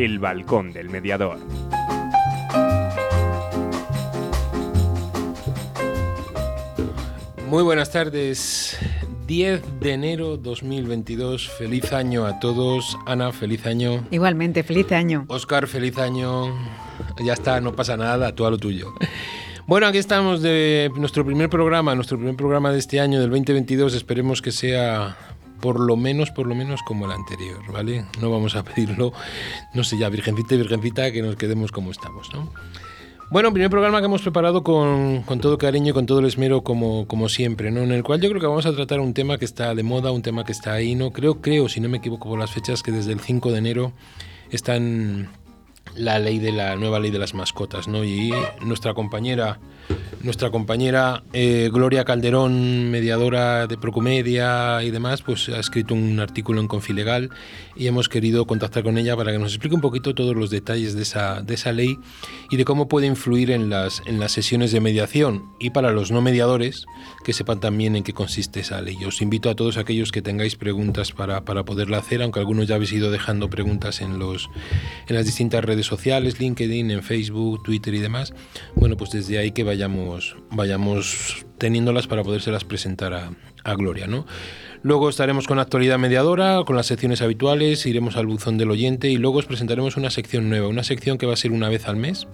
El Balcón del Mediador. Muy buenas tardes. 10 de enero 2022. Feliz año a todos. Ana, feliz año. Igualmente, feliz año. Oscar, feliz año. Ya está, no pasa nada, tú a lo tuyo. Bueno, aquí estamos de nuestro primer programa, nuestro primer programa de este año, del 2022. Esperemos que sea por lo menos, por lo menos como el anterior, ¿vale? No vamos a pedirlo, no sé ya, virgencita y virgencita, que nos quedemos como estamos, ¿no? Bueno, primer programa que hemos preparado con, todo cariño y con todo el esmero como, como siempre, ¿no? En el cual yo creo que vamos a tratar un tema que está de moda, un tema que está ahí, ¿no? Creo, creo, si no me equivoco por las fechas, que desde el 5 de enero están la ley de la nueva ley de las mascotas, ¿no? Y nuestra compañera, nuestra compañera eh, Gloria Calderón, mediadora de Procomedia y demás, pues ha escrito un artículo en Confilegal y hemos querido contactar con ella para que nos explique un poquito todos los detalles de esa, de esa ley y de cómo puede influir en las, en las sesiones de mediación y para los no mediadores que sepan también en qué consiste esa ley. Os invito a todos aquellos que tengáis preguntas para, para poderla hacer, aunque algunos ya habéis ido dejando preguntas en, los, en las distintas redes sociales, LinkedIn, en Facebook, Twitter y demás, bueno, pues desde ahí que vayamos, vayamos teniéndolas para podérselas presentar a, a Gloria, ¿no? Luego estaremos con actualidad mediadora, con las secciones habituales, iremos al buzón del oyente y luego os presentaremos una sección nueva, una sección que va a ser una vez al mes,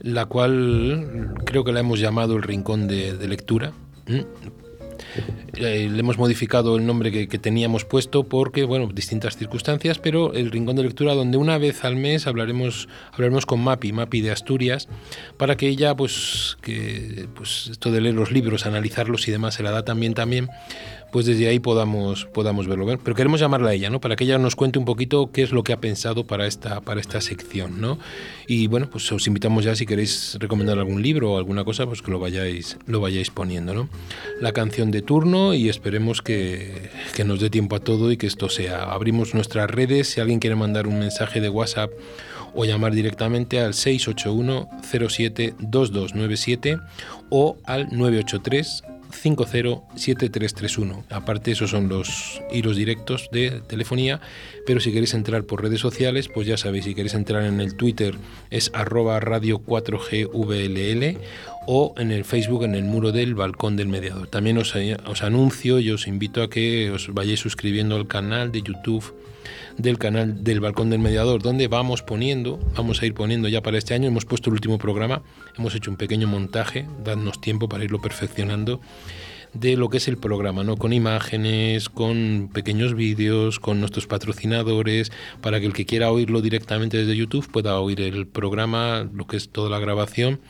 la cual creo que la hemos llamado el rincón de, de lectura. Eh, le hemos modificado el nombre que, teníamos puesto porque, bueno, distintas circunstancias, pero el rincón de lectura donde una vez al mes hablaremos, hablaremos con Mapi, Mapi de Asturias, para que ella, pues, que pues esto de leer los libros, analizarlos y demás se la da también también, pues desde ahí podamos, podamos verlo. Pero queremos llamarla a ella, ¿no? Para que ella nos cuente un poquito qué es lo que ha pensado para esta, para esta sección, ¿no? Y bueno, pues os invitamos ya si queréis recomendar algún libro o alguna cosa, pues que lo vayáis, lo vayáis poniendo, ¿no? La canción de turno y esperemos que, que nos dé tiempo a todo y que esto sea. Abrimos nuestras redes, si alguien quiere mandar un mensaje de WhatsApp o llamar directamente al 681 07 2297 o al 983 507331. Aparte, esos son los hilos directos de telefonía, pero si queréis entrar por redes sociales, pues ya sabéis, si queréis entrar en el Twitter es arroba radio 4GVLL o en el Facebook en el muro del balcón del mediador. También os, os anuncio y os invito a que os vayáis suscribiendo al canal de YouTube del canal del Balcón del Mediador, donde vamos poniendo, vamos a ir poniendo ya para este año, hemos puesto el último programa, hemos hecho un pequeño montaje, dadnos tiempo para irlo perfeccionando de lo que es el programa, ¿no? Con imágenes, con pequeños vídeos, con nuestros patrocinadores, para que el que quiera oírlo directamente desde YouTube pueda oír el programa, lo que es toda la grabación.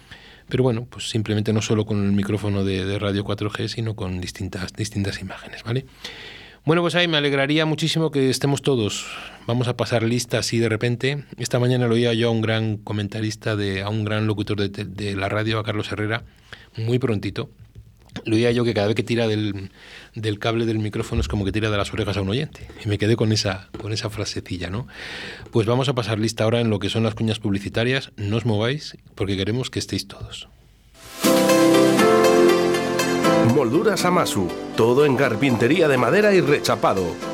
Pero bueno, pues simplemente no solo con el micrófono de, de Radio 4G, sino con distintas, distintas imágenes, ¿vale? Bueno, pues ahí me alegraría muchísimo que estemos todos. Vamos a pasar lista así de repente. Esta mañana lo oía yo a un gran comentarista, de, a un gran locutor de, la radio, a Carlos Herrera, muy prontito. Lo oía yo que cada vez que tira del, cable del micrófono es como que tira de las orejas a un oyente. Y me quedé con esa, con esa frasecilla, ¿no? Pues vamos a pasar lista ahora en lo que son las cuñas publicitarias. No os mováis porque queremos que estéis todos. Molduras Amasu, todo en carpintería de madera y rechapado.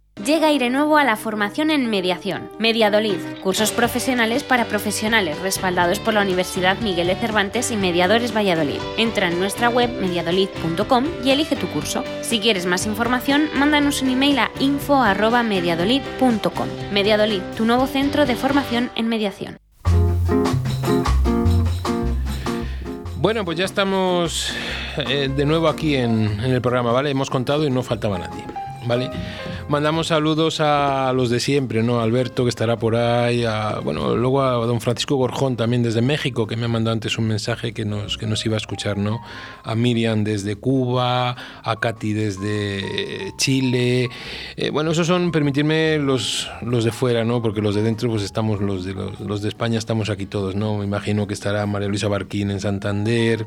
Llega Aire Nuevo a la formación en mediación. Mediadolid, cursos profesionales para profesionales respaldados por la Universidad Miguel de Cervantes y Mediadores Valladolid. Entra en nuestra web mediadolid.com y elige tu curso. Si quieres más información, mándanos un email a info@mediadolid.com. Mediadolid, tu nuevo centro de formación en mediación. Bueno, pues ya estamos eh, de nuevo aquí en, en, el programa, ¿vale? Hemos contado y no faltaba nadie, ¿vale? Mandamos saludos a los de siempre, ¿no? Alberto, que estará por ahí, a, bueno, luego a don Francisco Gorjón también desde México, que me ha mandado antes un mensaje que nos, que nos iba a escuchar, ¿no? A Miriam desde Cuba, a Katy desde Chile. Eh, bueno, esos son, permitirme, los, los de fuera, ¿no? Porque los de dentro, pues estamos, los de, los, los de España estamos aquí todos, ¿no? Me imagino que estará María Luisa Barquín en Santander.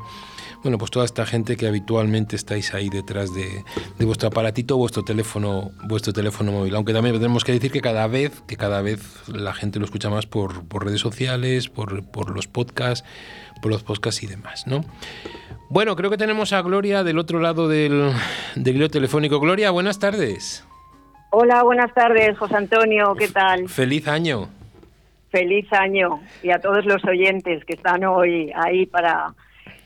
Bueno, pues toda esta gente que habitualmente estáis ahí detrás de, de vuestro aparatito, vuestro teléfono, vuestro teléfono móvil. Aunque también tenemos que decir que cada vez, que cada vez la gente lo escucha más por, por redes sociales, por, por, los podcasts, por los podcasts y demás, ¿no? Bueno, creo que tenemos a Gloria del otro lado del, del hilo telefónico. Gloria, buenas tardes. Hola, buenas tardes, José Antonio, ¿qué tal? Feliz año. Feliz año y a todos los oyentes que están hoy ahí para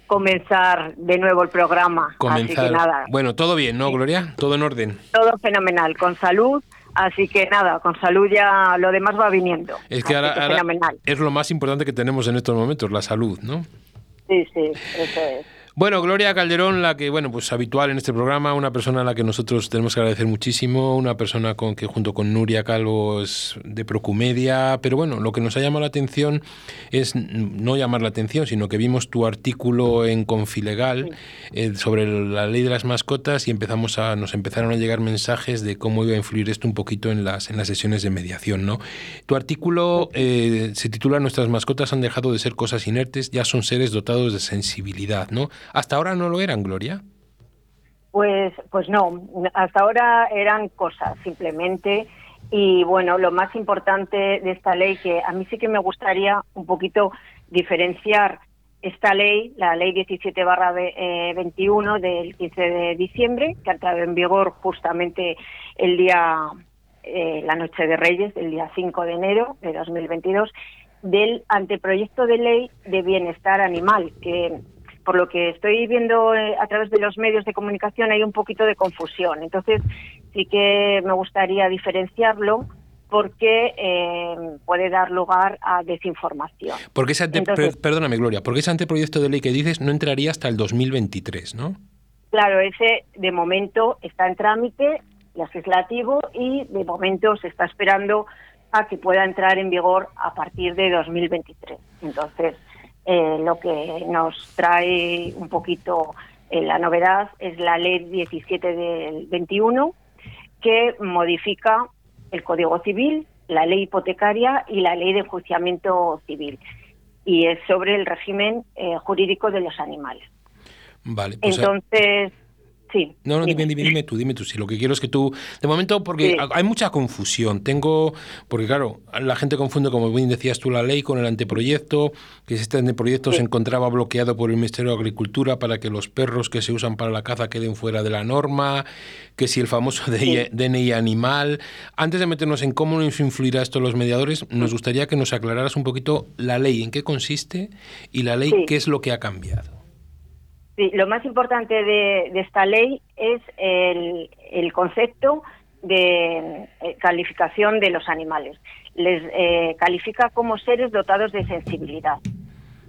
comenzar de nuevo el programa. Comenzar. Así que nada. Bueno, todo bien, ¿no, Gloria? Todo en orden. Todo fenomenal, con salud. Así que nada, con salud ya lo demás va viniendo. Es que, ahora, que ahora fenomenal. es lo más importante que tenemos en estos momentos, la salud, ¿no? Sí, sí, eso es. Bueno, Gloria Calderón, la que, bueno, pues habitual en este programa, una persona a la que nosotros tenemos que agradecer muchísimo, una persona con que junto con Nuria Calvo es de Procumedia, pero bueno, lo que nos ha llamado la atención es no llamar la atención, sino que vimos tu artículo en Confilegal eh, sobre la ley de las mascotas y empezamos a, nos empezaron a llegar mensajes de cómo iba a influir esto un poquito en las, en las sesiones de mediación, ¿no? Tu artículo eh, se titula Nuestras mascotas han dejado de ser cosas inertes, ya son seres dotados de sensibilidad, ¿no? ¿Hasta ahora no lo eran, Gloria? Pues, pues no, hasta ahora eran cosas simplemente. Y bueno, lo más importante de esta ley, que a mí sí que me gustaría un poquito diferenciar esta ley, la ley 17 barra 21 del 15 de diciembre, que ha entrado en vigor justamente el día, eh, la noche de Reyes, el día 5 de enero de 2022, del anteproyecto de ley de bienestar animal, que por lo que estoy viendo eh, a través de los medios de comunicación hay un poquito de confusión. Entonces, sí que me gustaría diferenciarlo porque eh, puede dar lugar a desinformación. Porque ese ante, Entonces- perdóname, Gloria, porque ese anteproyecto de ley que dices no entraría hasta el 2023, ¿no? Claro, ese de momento está en trámite legislativo y de momento se está esperando a que pueda entrar en vigor a partir de 2023. Entonces, eh, lo que nos trae un poquito eh, la novedad es la ley 17 del 21 que modifica el Código Civil, la ley hipotecaria y la ley de enjuiciamiento civil. Y es sobre el régimen eh, jurídico de los animales. Vale, pues Entonces, sí. No, no, dime, dime. dime, dime tú, dime tú. Si lo que quiero es que tú. De momento, porque Sí. hay mucha confusión. Tengo. Porque, claro, la gente confunde, como bien decías tú, la ley con el anteproyecto. Que este anteproyecto Sí. se encontraba bloqueado por el Ministerio de Agricultura para que los perros que se usan para la caza queden fuera de la norma. Que si el famoso DNI, DNI animal. Antes de meternos en cómo nos influirá esto los mediadores, nos gustaría que nos aclararas un poquito la ley, en qué consiste y la ley, Sí. qué es lo que ha cambiado. Sí, lo más importante de, esta ley es el, concepto de eh, calificación de los animales. Les eh, califica como seres dotados de sensibilidad.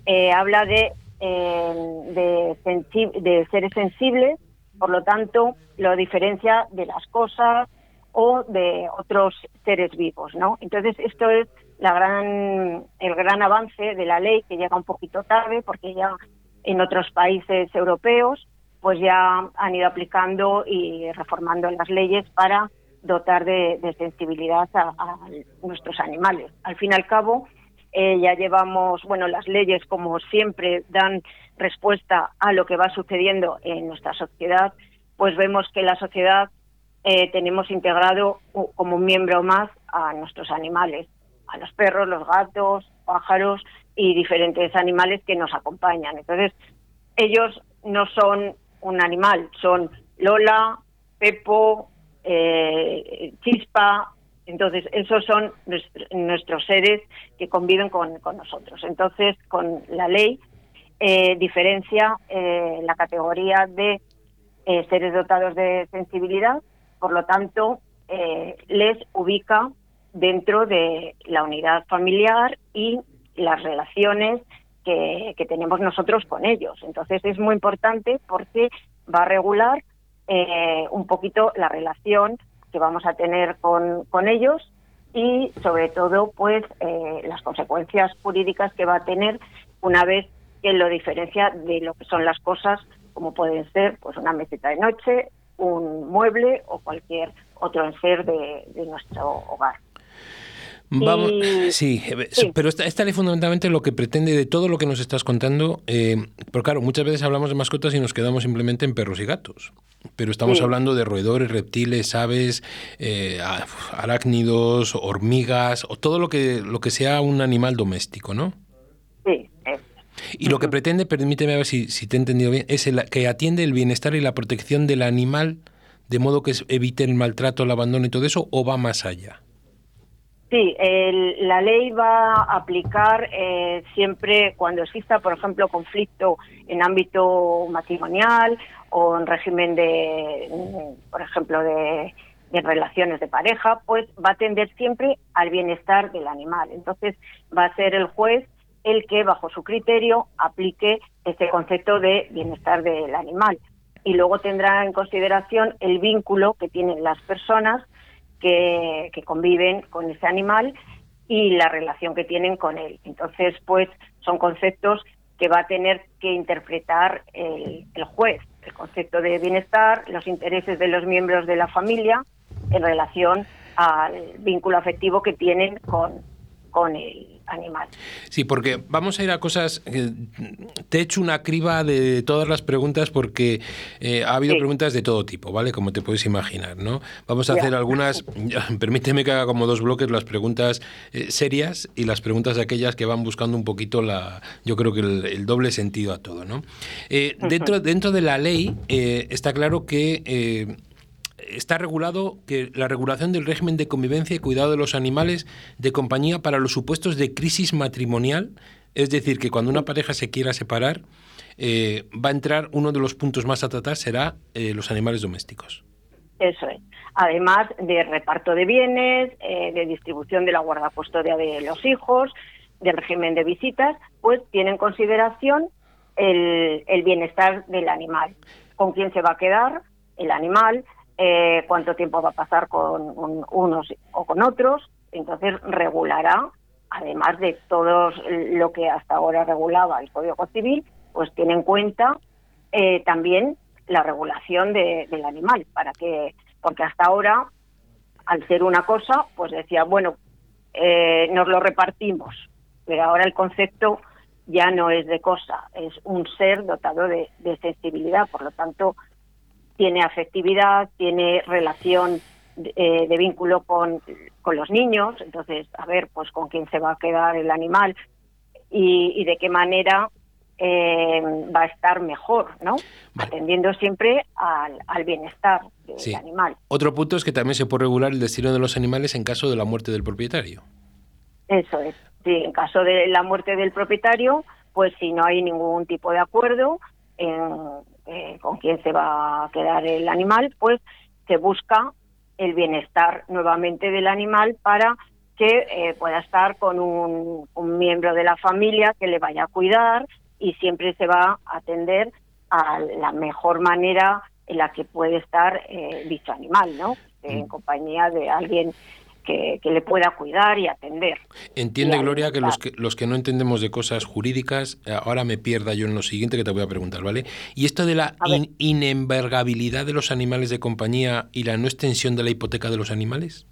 Eh, habla de, eh, de, de seres sensibles, por lo tanto, lo diferencia de las cosas o de otros seres vivos, ¿no? Entonces, esto es la gran, el gran avance de la ley que llega un poquito tarde porque ya en otros países europeos pues ya han ido aplicando y reformando las leyes para dotar de, sensibilidad a, nuestros animales. Al fin y al cabo, eh, ya llevamos, bueno, las leyes como siempre dan respuesta a lo que va sucediendo en nuestra sociedad, pues vemos que la sociedad eh, tenemos integrado como un miembro más a nuestros animales, a los perros, los gatos, pájaros y diferentes animales que nos acompañan. Entonces, ellos no son un animal, son Lola, Pepo, eh, chispa. Entonces, esos son nuestros seres que conviven con, nosotros. Entonces, con la ley eh, diferencia eh, la categoría de seres dotados de sensibilidad, por lo tanto, les ubica dentro de la unidad familiar y las relaciones que, tenemos nosotros con ellos. Entonces es muy importante porque va a regular eh, un poquito la relación que vamos a tener con, con ellos y sobre todo pues eh, las consecuencias jurídicas que va a tener una vez que lo diferencia de lo que son las cosas como pueden ser pues una meseta de noche, un mueble o cualquier otro enser de nuestro hogar. Vamos, sí, pero esta, ley fundamentalmente lo que pretende de todo lo que nos estás contando, eh, pero claro, muchas veces hablamos de mascotas y nos quedamos simplemente en perros y gatos, pero estamos hablando de roedores, reptiles, aves, eh, arácnidos, hormigas, o todo lo que, lo que sea un animal doméstico, ¿no? Sí. Y lo que pretende, permíteme ver si, si te he entendido bien, es el, que atiende el bienestar y la protección del animal, de modo que evite el maltrato, el abandono y todo eso, o va más allá. Sí, la ley va a aplicar eh, siempre cuando exista, por ejemplo, conflicto en ámbito matrimonial o en régimen de, por ejemplo, de, relaciones de pareja, pues va a tender siempre al bienestar del animal. Entonces va a ser el juez el que, bajo su criterio, aplique este concepto de bienestar del animal. Y luego tendrá en consideración el vínculo que tienen las personas que, conviven con ese animal y la relación que tienen con él. Entonces, pues son conceptos que va a tener que interpretar el, el, juez, el concepto de bienestar, los intereses de los miembros de la familia en relación al vínculo afectivo que tienen con, con el animal. Sí, porque vamos a ir a cosas. te he hecho una criba de todas las preguntas porque eh, ha habido preguntas de todo tipo, ¿vale? Como te puedes imaginar, ¿no? Vamos a hacer algunas. Permíteme que haga como dos bloques las preguntas eh, serias y las preguntas de aquellas que van buscando un poquito la. Yo creo que el, doble sentido a todo, ¿no? Eh, dentro, dentro de la ley está claro que está regulado que la regulación del régimen de convivencia y cuidado de los animales de compañía para los supuestos de crisis matrimonial, es decir, que cuando una pareja se quiera separar, eh, va a entrar uno de los puntos más a tratar será eh, los animales domésticos. Eso es. Además de reparto de bienes, eh, de distribución de la guardacustodia de los hijos, del régimen de visitas, pues tiene en consideración el, el bienestar del animal, con quién se va a quedar el animal, eh, cuánto tiempo va a pasar con unos o con otros, entonces regulará, además de todo lo que hasta ahora regulaba el Código Civil, pues tiene en cuenta eh, también la regulación del animal, para que, porque hasta ahora, al ser una cosa, pues decía, bueno, eh, nos lo repartimos, pero ahora el concepto ya no es de cosa, es un ser dotado de sensibilidad, por lo tanto, tiene afectividad, tiene relación eh, de, vínculo con, con, los niños, entonces, a ver, pues con quién se va a quedar el animal y, de qué manera eh, va a estar mejor, ¿no? Atendiendo siempre al, bienestar del animal. Otro punto es que también se puede regular el destino de los animales en caso de la muerte del propietario. Eso es. Sí, en caso de la muerte del propietario, pues si no hay ningún tipo de acuerdo, en, eh, con quién se va a quedar el animal, pues se busca el bienestar nuevamente del animal para que eh, pueda estar con un, miembro de la familia que le vaya a cuidar y siempre se va a atender a la mejor manera en la que puede estar eh, dicho animal, ¿no? En mm. compañía de alguien que, le pueda cuidar y atender. Entiende, Gloria, que los, que los que no entendemos de cosas jurídicas, eh, ahora me pierda yo en lo siguiente que te voy a preguntar, ¿vale? Y esto de la inembargabilidad de los animales de compañía y la no extensión de la hipoteca de los animales.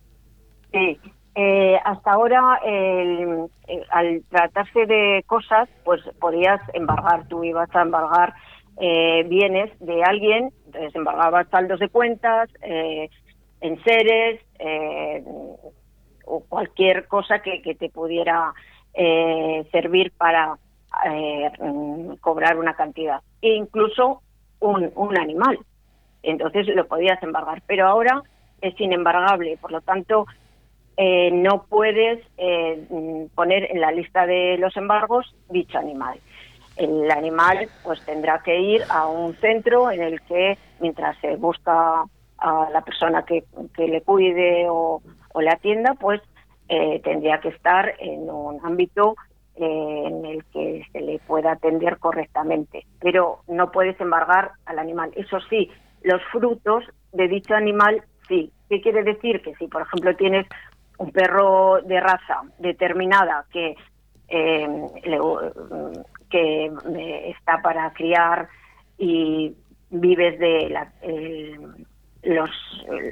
Sí, eh, hasta ahora, al tratarse de cosas, pues podías embargar, tú ibas a embargar eh, bienes de alguien, entonces embargabas saldos de cuentas, eh, en seres eh, o cualquier cosa que, te pudiera eh, servir para eh, cobrar una cantidad, e incluso un, un animal. Entonces lo podías embargar. Pero ahora es inembargable, por lo tanto, eh, no puedes eh, poner en la lista de los embargos dicho animal. El animal pues tendrá que ir a un centro en el que mientras se busca a la persona que, le cuide o, le atienda, pues eh, tendría que estar en un ámbito en el que se le pueda atender correctamente. Pero no puedes embargar al animal. Eso sí, los frutos de dicho animal sí. ¿Qué quiere decir? Que si, por ejemplo, tienes un perro de raza determinada que, eh, que eh, está para criar y vives de los,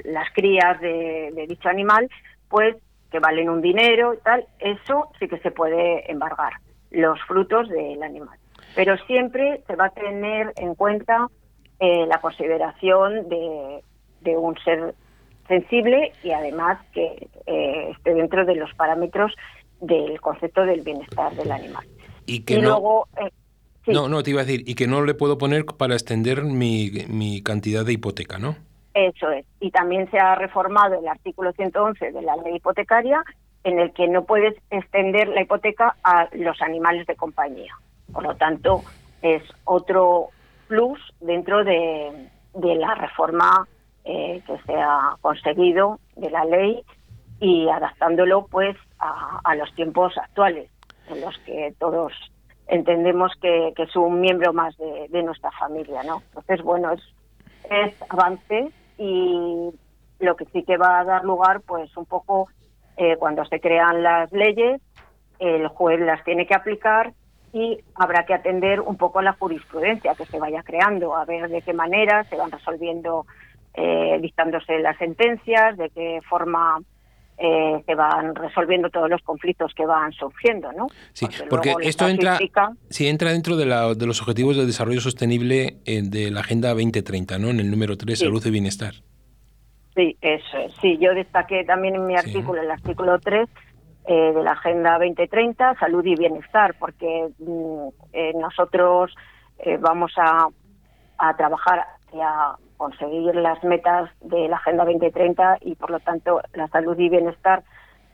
las crías de, dicho animal, pues que valen un dinero y tal, eso sí que se puede embargar, los frutos del animal. Pero siempre se va a tener en cuenta eh, la consideración de, de un ser sensible y además que eh, esté dentro de los parámetros del concepto del bienestar del animal. Y que no, luego, eh, no, no, te iba a decir, y que no le puedo poner para extender mi, mi cantidad de hipoteca, ¿no? Eso es. Y también se ha reformado el artículo 111 de la ley hipotecaria en el que no puedes extender la hipoteca a los animales de compañía. Por lo tanto, es otro plus dentro de, de la reforma eh, que se ha conseguido de la ley y adaptándolo pues a, los tiempos actuales en los que todos entendemos que, es un miembro más de, nuestra familia, ¿no? Entonces, bueno, es, es avance y lo que sí que va a dar lugar, pues un poco eh, cuando se crean las leyes, el juez las tiene que aplicar y habrá que atender un poco a la jurisprudencia que se vaya creando, a ver de qué manera se van resolviendo eh, dictándose las sentencias, de qué forma eh, se van resolviendo todos los conflictos que van surgiendo, ¿no? Sí, porque, esto entra, sí, entra dentro de, los objetivos de desarrollo sostenible eh, de la Agenda 2030, ¿no? En el número 3, salud y bienestar. Sí, eso es. Sí, yo destaqué también en mi artículo, el artículo 3, eh, de la Agenda 2030, salud y bienestar, porque mm, nosotros vamos a, a trabajar hacia conseguir las metas de la Agenda 2030 y, por lo tanto, la salud y bienestar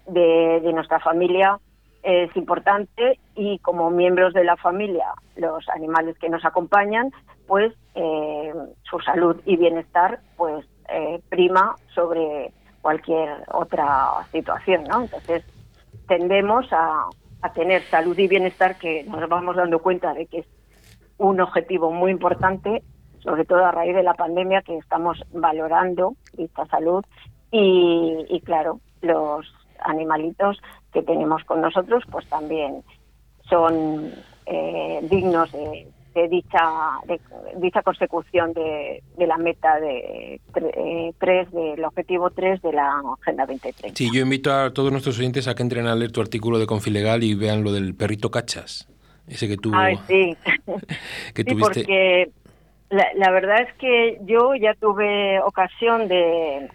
de, nuestra familia es importante y como miembros de la familia, los animales que nos acompañan, pues eh, su salud y bienestar pues eh, prima sobre cualquier otra situación, ¿no? Entonces tendemos a, a tener salud y bienestar que nos vamos dando cuenta de que es un objetivo muy importante sobre todo a raíz de la pandemia que estamos valorando esta salud y, claro, los animalitos que tenemos con nosotros pues también son eh, dignos de, dicha de, dicha consecución de, la meta de eh, tres del objetivo 3 de la Agenda 2030. Sí, yo invito a todos nuestros oyentes a que entren a leer tu artículo de Confilegal y vean lo del perrito cachas, ese que tú sí. que sí, porque la, verdad es que yo ya tuve ocasión de,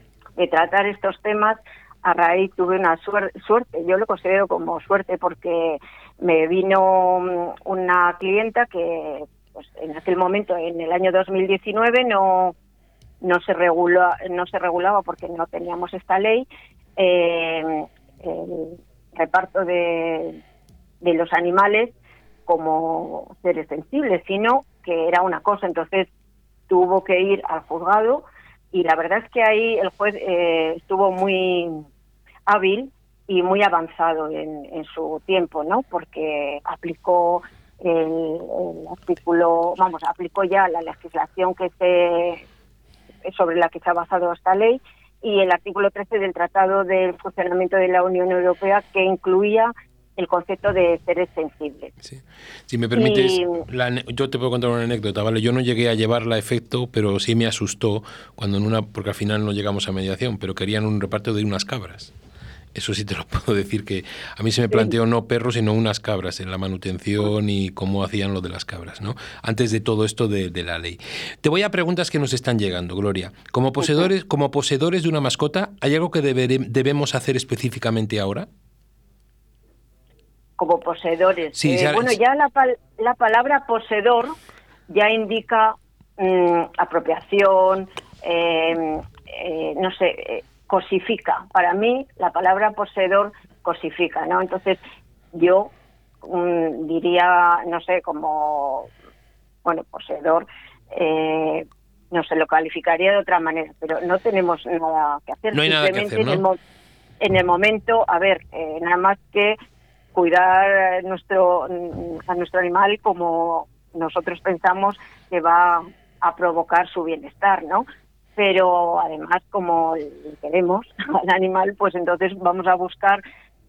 tratar estos temas. A raíz tuve una suerte, yo lo considero como suerte porque me vino mm, una clienta que pues, en aquel momento, en el año 2019, no no se regula, no se regulaba porque no teníamos esta ley. Eh, el reparto de, de los animales como seres sensibles, sino que era una cosa, entonces tuvo que ir al juzgado y la verdad es que ahí el juez eh, estuvo muy hábil y muy avanzado en, su tiempo, ¿no? Porque aplicó el, artículo, vamos, aplicó ya la legislación que se sobre la que se ha basado esta ley y el artículo 13 del Tratado del Funcionamiento de la Unión Europea que incluía el concepto de seres sensibles. Si me permites, yo te puedo contar una anécdota, ¿vale? Yo no llegué a llevarla a efecto, pero sí me asustó cuando en una, porque al final no llegamos a mediación, pero querían un reparto de unas cabras. Eso sí te lo puedo decir que a mí se me planteó no perros, sino unas cabras en la manutención y cómo hacían lo de las cabras, ¿no? Antes de todo esto de, la ley. Te voy a preguntas que nos están llegando, Gloria. Como poseedores, como poseedores de una mascota, ¿hay algo que debemos hacer específicamente ahora? Como poseedores. Eh, bueno, ya la, la, palabra poseedor ya indica mm, apropiación, em, eh, no sé, eh, cosifica. Para mí la palabra poseedor cosifica, ¿no? Entonces yo mm, diría, no sé, como, bueno, poseedor, eh, no se lo calificaría de otra manera, pero no tenemos nada que hacer. No hay nada que hacer, ¿no? en, el momento, a ver, nada más que cuidar nuestro, a nuestro animal como nosotros pensamos que va a provocar su bienestar, ¿no? Pero además, como queremos al animal, pues entonces vamos a buscar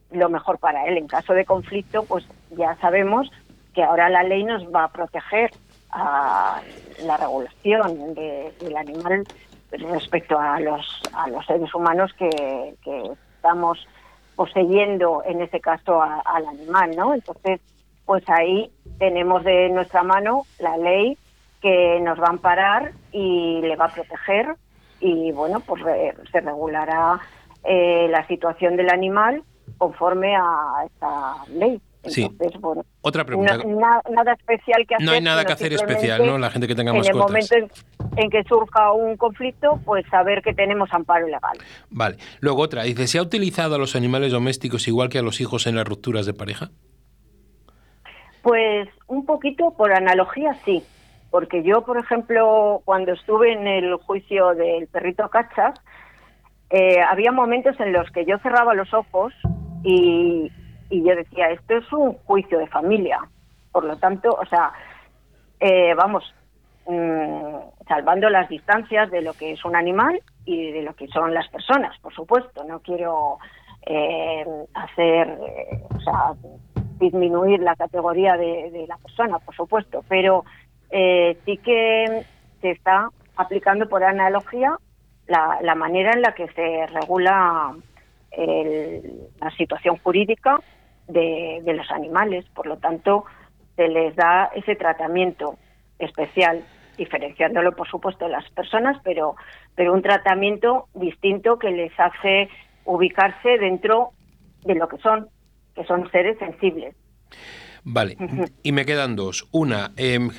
lo mejor para él. En caso de conflicto, pues ya sabemos que ahora la ley nos va a proteger a la regulación del animal respecto a los, a los seres humanos que, estamos poseyendo, en este caso, al animal, ¿no? Entonces, pues ahí tenemos de nuestra mano la ley que nos va a amparar y le va a proteger y bueno, pues se regulará eh, la situación del animal conforme a esta ley. Sí. Otra pregunta. nada especial que hacer. No hay nada que hacer especial, ¿no? La gente que tenga mascotas. En el momento en, que surja un conflicto, pues saber que tenemos amparo legal. Vale. Luego otra. Dice, ¿se ha utilizado a los animales domésticos igual que a los hijos en las rupturas de pareja? Pues un poquito por analogía, sí. Porque yo, por ejemplo, cuando estuve en el juicio del perrito Cachas, eh, había momentos en los que yo cerraba los ojos y, yo decía, esto es un juicio de familia. Por lo tanto, o sea, eh, vamos, mm, salvando las distancias de lo que es un animal y de lo que son las personas, por supuesto. No quiero eh, hacer, o sea, disminuir la categoría de, la persona, por supuesto, pero eh, sí que se está aplicando por analogía la, manera en la que se regula la situación jurídica de, los animales. Por lo tanto, se les da ese tratamiento especial, diferenciándolo, por supuesto, de las personas, pero, pero un tratamiento distinto que les hace ubicarse dentro de lo que son, que son seres sensibles. Vale, y me quedan dos. Una, em,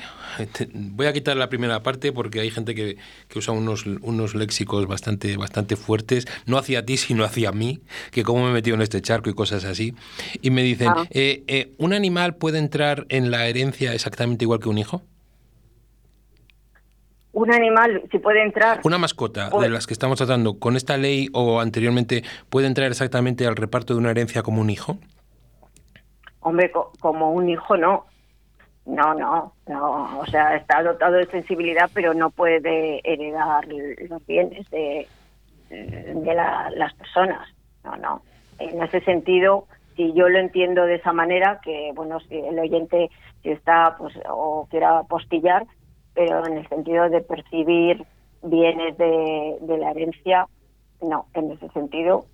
voy a quitar la primera parte porque hay gente que, usa unos, unos léxicos bastante, bastante fuertes, no hacia ti, sino hacia mí, que cómo me he metido en este charco y cosas así. Y me dicen, ah. eh, eh, ¿un animal puede entrar en la herencia exactamente igual que un hijo? Un animal, si puede entrar. Una mascota de las que estamos tratando, con esta ley o anteriormente, ¿puede entrar exactamente al reparto de una herencia como un hijo? Hombre, como un hijo no. No, no, no. O sea, está dotado de sensibilidad, pero no puede heredar los bienes de, de las personas. No, no. En ese sentido, si yo lo entiendo de esa manera, que bueno, si el oyente si está pues o quiera postillar, pero en el sentido de percibir bienes de, de la herencia, no. En ese sentido,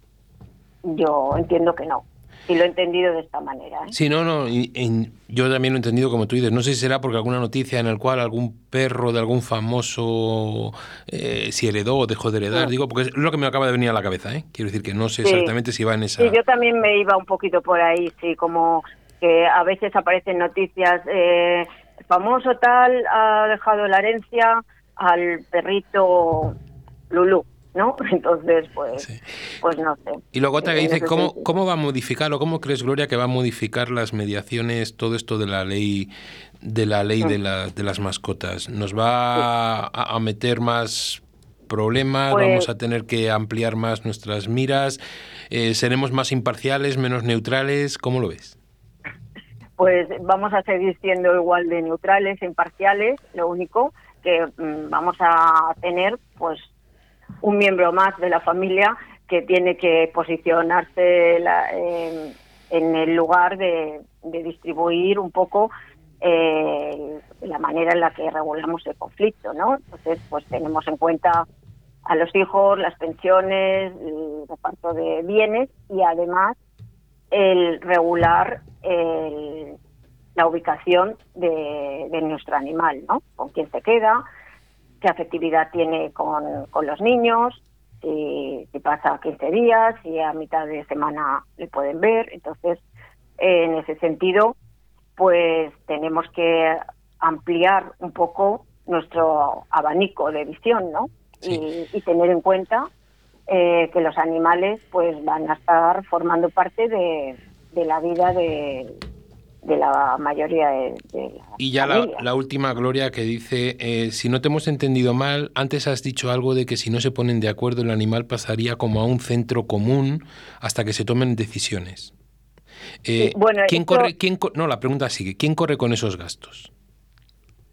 yo entiendo que no y lo he entendido de esta manera. ¿eh? Sí, no, no, yo también lo he entendido como tú dices. No sé si será porque alguna noticia en la cual algún perro de algún famoso eh, si heredó o dejó de heredar, digo, porque es lo que me acaba de venir a la cabeza, ¿eh? Quiero decir que no sé exactamente si va en esa... Sí, yo también me iba un poquito por ahí, sí, como que a veces aparecen noticias, eh, famoso tal ha dejado la herencia al perrito Lulú ¿no? Entonces, pues, pues no sé. Y luego otra que dice, ¿cómo, ¿cómo va a modificar o cómo crees, Gloria, que va a modificar las mediaciones, todo esto de la ley de la ley de, la, de las mascotas? ¿Nos va a, meter más problemas? Pues ¿Vamos a tener que ampliar más nuestras miras? Eh, ¿Seremos más imparciales, menos neutrales? ¿Cómo lo ves? Pues vamos a seguir siendo igual de neutrales, imparciales, lo único que mm, vamos a tener pues un miembro más de la familia que tiene que posicionarse en, el lugar de, distribuir un poco eh, la manera en la que regulamos el conflicto, ¿no? Entonces, pues tenemos en cuenta a los hijos, las pensiones, el reparto de bienes y además el regular la ubicación de, de, nuestro animal, ¿no? Con quién se queda, qué afectividad tiene con, con los niños, si, pasa 15 días, si a mitad de semana le pueden ver. Entonces, en ese sentido, pues tenemos que ampliar un poco nuestro abanico de visión, ¿no? y, tener en cuenta eh, que los animales pues van a estar formando parte de, la vida de, la mayoría de, Y ya la, última, Gloria, que dice, eh, si no te hemos entendido mal, antes has dicho algo de que si no se ponen de acuerdo el animal pasaría como a un centro común hasta que se tomen decisiones. Eh, ¿quién corre, quién, no, la pregunta sigue, ¿quién corre con esos gastos?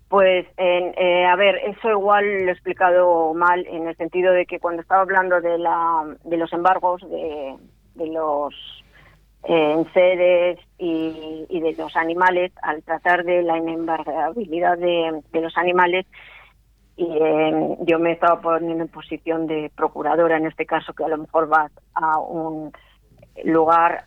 Pues, eh, a ver, eso igual lo he explicado mal en el sentido de que cuando estaba hablando de, la, de los embargos de, de los eh, enseres y, y, de los animales, al tratar de la inembargabilidad de, los animales, y eh, yo me estaba poniendo en posición de procuradora en este caso, que a lo mejor vas a un lugar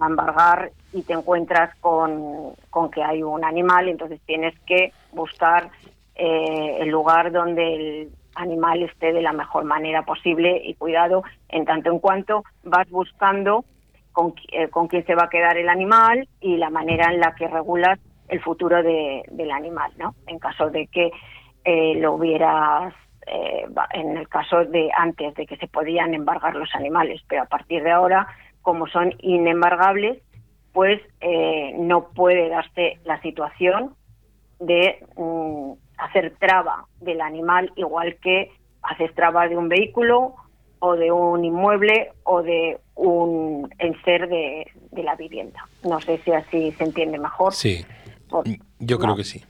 a embargar y te encuentras con, con que hay un animal, entonces tienes que buscar eh, el lugar donde el animal esté de la mejor manera posible y cuidado en tanto en cuanto vas buscando con, eh, con quién se va a quedar el animal y la manera en la que regulas el futuro de, del animal, ¿no? En caso de que eh, lo hubieras, en el caso de antes de que se podían embargar los animales, pero a partir de ahora, como son inembargables, pues no puede darse la situación de mm, hacer traba del animal igual que haces traba de un vehículo o de un inmueble o de un enser de, de la vivienda. No sé si así se entiende mejor. Sí, yo creo que sí.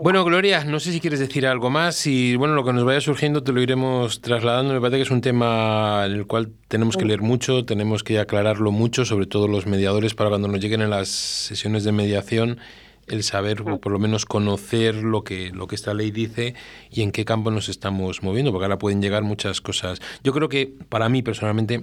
Bueno, Gloria, no sé si quieres decir algo más y bueno, lo que nos vaya surgiendo te lo iremos trasladando. Me parece que es un tema en el cual tenemos que leer mucho, tenemos que aclararlo mucho, sobre todo los mediadores, para cuando nos lleguen en las sesiones de mediación el saber o por lo menos conocer lo que, lo que esta ley dice y en qué campo nos estamos moviendo, porque ahora pueden llegar muchas cosas. Yo creo que para mí personalmente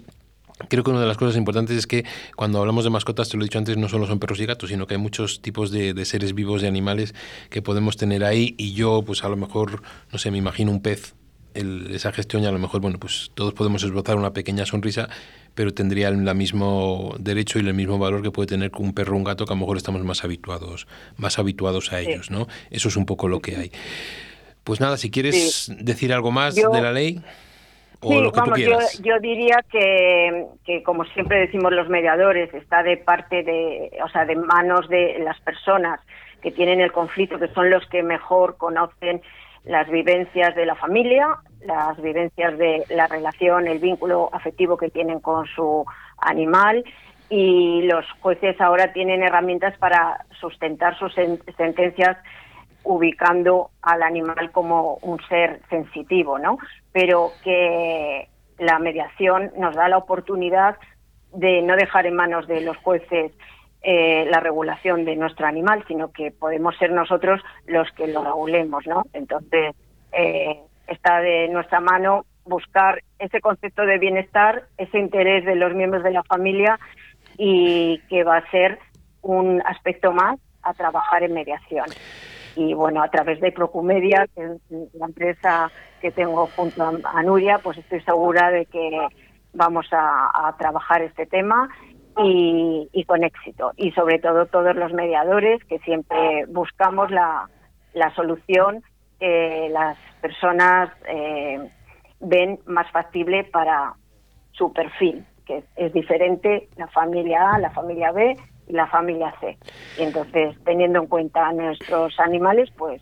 Creo que una de las cosas importantes es que cuando hablamos de mascotas, te lo he dicho antes, no solo son perros y gatos, sino que hay muchos tipos de, seres vivos, de animales que podemos tener ahí y yo, pues a lo mejor, no sé, me imagino un pez, esa gestión y a lo mejor, bueno, pues todos podemos esbozar una pequeña sonrisa, pero tendría el mismo derecho y el mismo valor que puede tener un perro o un gato que a lo mejor estamos más habituados, más habituados a ellos, ¿no? Eso es un poco lo que hay. Pues nada, si quieres decir algo más de la ley. O lo que tú quieras. Yo, yo diría que, que, como siempre decimos los mediadores, está de parte de, o sea, de manos de las personas que tienen el conflicto, que son los que mejor conocen las vivencias de la familia, las vivencias de la relación, el vínculo afectivo que tienen con su animal y los jueces ahora tienen herramientas para sustentar sus sentencias ubicando al animal como un ser sensitivo, ¿no? Pero que la mediación nos da la oportunidad de no dejar en manos de los jueces eh, la regulación de nuestro animal, sino que podemos ser nosotros los que lo regulemos, ¿no? Entonces, eh, está de nuestra mano buscar ese concepto de bienestar, ese interés de los miembros de la familia y que va a ser un aspecto más a trabajar en mediación. Y bueno, a través de Procumedia, que es la empresa que tengo junto a Nuria, pues estoy segura de que vamos a trabajar este tema y, con éxito. Y sobre todo todos los mediadores que siempre buscamos la, solución que las personas eh, ven más factible para su perfil, que es, diferente la familia A, la familia B y la familia C. Y entonces, teniendo en cuenta nuestros animales, pues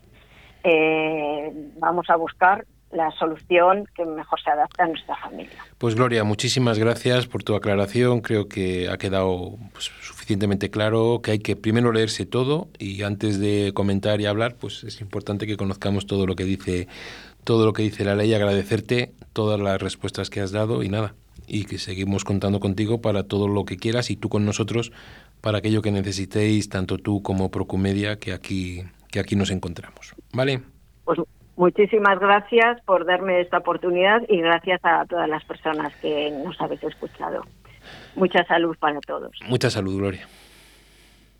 eh, vamos a buscar la solución que mejor se adapta a nuestra familia. Pues Gloria, muchísimas gracias por tu aclaración. Creo que ha quedado pues, suficientemente claro que hay que primero leerse todo y antes de comentar y hablar, pues es importante que conozcamos todo lo que dice todo lo que dice la ley. Agradecerte todas las respuestas que has dado y nada y que seguimos contando contigo para todo lo que quieras y tú con nosotros para aquello que necesitéis tanto tú como Procumedia que aquí que aquí nos encontramos. ¿Vale? Pues Muchísimas gracias por darme esta oportunidad y gracias a todas las personas que nos habéis escuchado. Mucha salud para todos. Mucha salud, Gloria.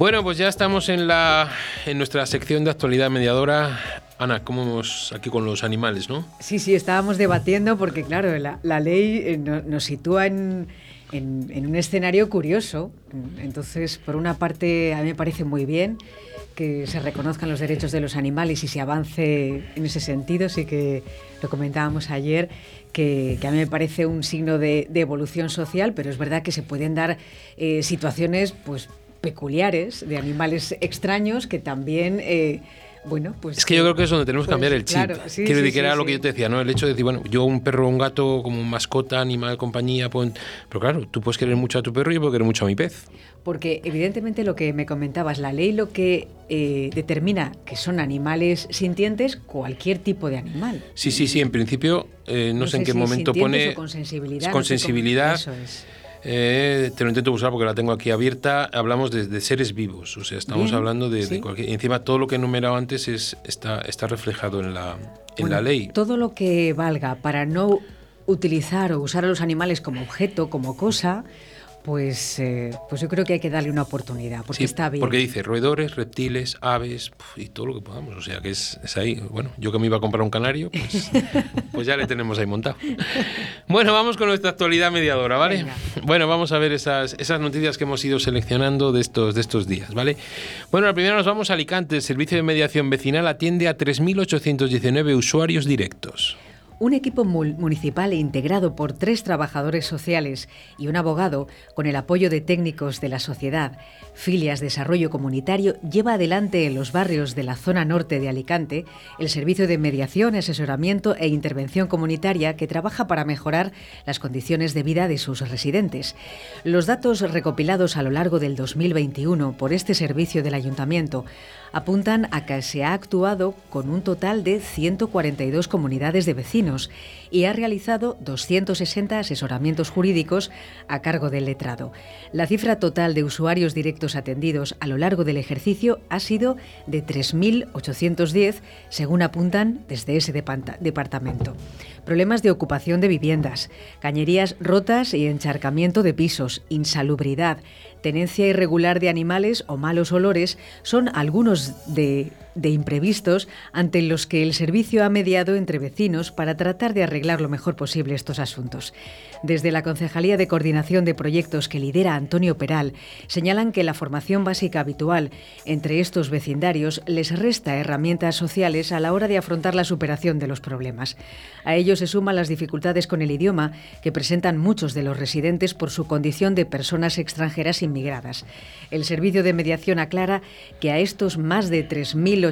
Bueno, pues ya estamos en la en nuestra sección de actualidad mediadora. Ana, ¿cómo vamos aquí con los animales, no? Sí, sí, estábamos debatiendo porque, claro, la, ley eh, nos sitúa en, en, un escenario curioso. Entonces, por una parte, a mí me parece muy bien que se reconozcan los derechos de los animales y se avance en ese sentido. Sí que lo comentábamos ayer, que, a mí me parece un signo de, evolución social, pero es verdad que se pueden dar eh, situaciones, pues peculiares, de animales extraños que también... Eh, bueno, pues... Es que yo creo que es donde tenemos que cambiar el chip. Quiero decir que era lo que yo te decía, ¿no? El hecho de decir, bueno, yo un perro un gato como mascota, animal, compañía, pues, pero claro, tú puedes querer mucho a tu perro y yo puedo querer mucho a mi pez. Porque evidentemente lo que me comentabas, la ley lo que eh, determina que son animales sintientes, cualquier tipo de animal. Sí, sí, sí, en principio, eh, no, sé en qué momento pone... con sensibilidad. Con sensibilidad. Eso es. Eh, te lo intento buscar porque la tengo aquí abierta. Hablamos de, seres vivos, o sea, estamos hablando de, cualquier. encima, todo lo que he enumerado antes es, está, está reflejado en la, en la ley. Todo lo que valga para no utilizar o usar a los animales como objeto, como cosa, pues, eh, pues yo creo que hay que darle una oportunidad, porque está bien. Porque dice roedores, reptiles, aves y todo lo que podamos. O sea que es, ahí. Bueno, yo que me iba a comprar un canario, pues, pues, ya le tenemos ahí montado. Bueno, vamos con nuestra actualidad mediadora, ¿vale? Bueno, vamos a ver esas, esas noticias que hemos ido seleccionando de estos, de estos días, ¿vale? Bueno, la primera nos vamos a Alicante. El Servicio de Mediación Vecinal atiende a 3.819 usuarios directos un equipo municipal integrado por tres trabajadores sociales y un abogado, con el apoyo de técnicos de la sociedad, Filias Desarrollo Comunitario, lleva adelante en los barrios de la zona norte de Alicante el servicio de mediación, asesoramiento e intervención comunitaria que trabaja para mejorar las condiciones de vida de sus residentes. Los datos recopilados a lo largo del 2021 por este servicio del ayuntamiento apuntan a que se ha actuado con un total de 142 comunidades de vecinos y ha realizado 260 asesoramientos jurídicos a cargo del letrado. La cifra total de usuarios directos atendidos a lo largo del ejercicio ha sido de 3.810, según apuntan desde ese departamento. Problemas de ocupación de viviendas, cañerías rotas y encharcamiento de pisos, insalubridad, tenencia irregular de animales o malos olores son algunos de, imprevistos ante los que el servicio ha mediado entre vecinos para tratar de arreglar lo mejor posible estos asuntos. Desde la Concejalía de Coordinación de Proyectos que lidera Antonio Peral, señalan que la formación básica habitual entre estos vecindarios les resta herramientas sociales a la hora de afrontar la superación de los problemas. A ello se suman las dificultades con el idioma que presentan muchos de los residentes por su condición de personas extranjeras inmigradas. El servicio de mediación aclara que a estos más de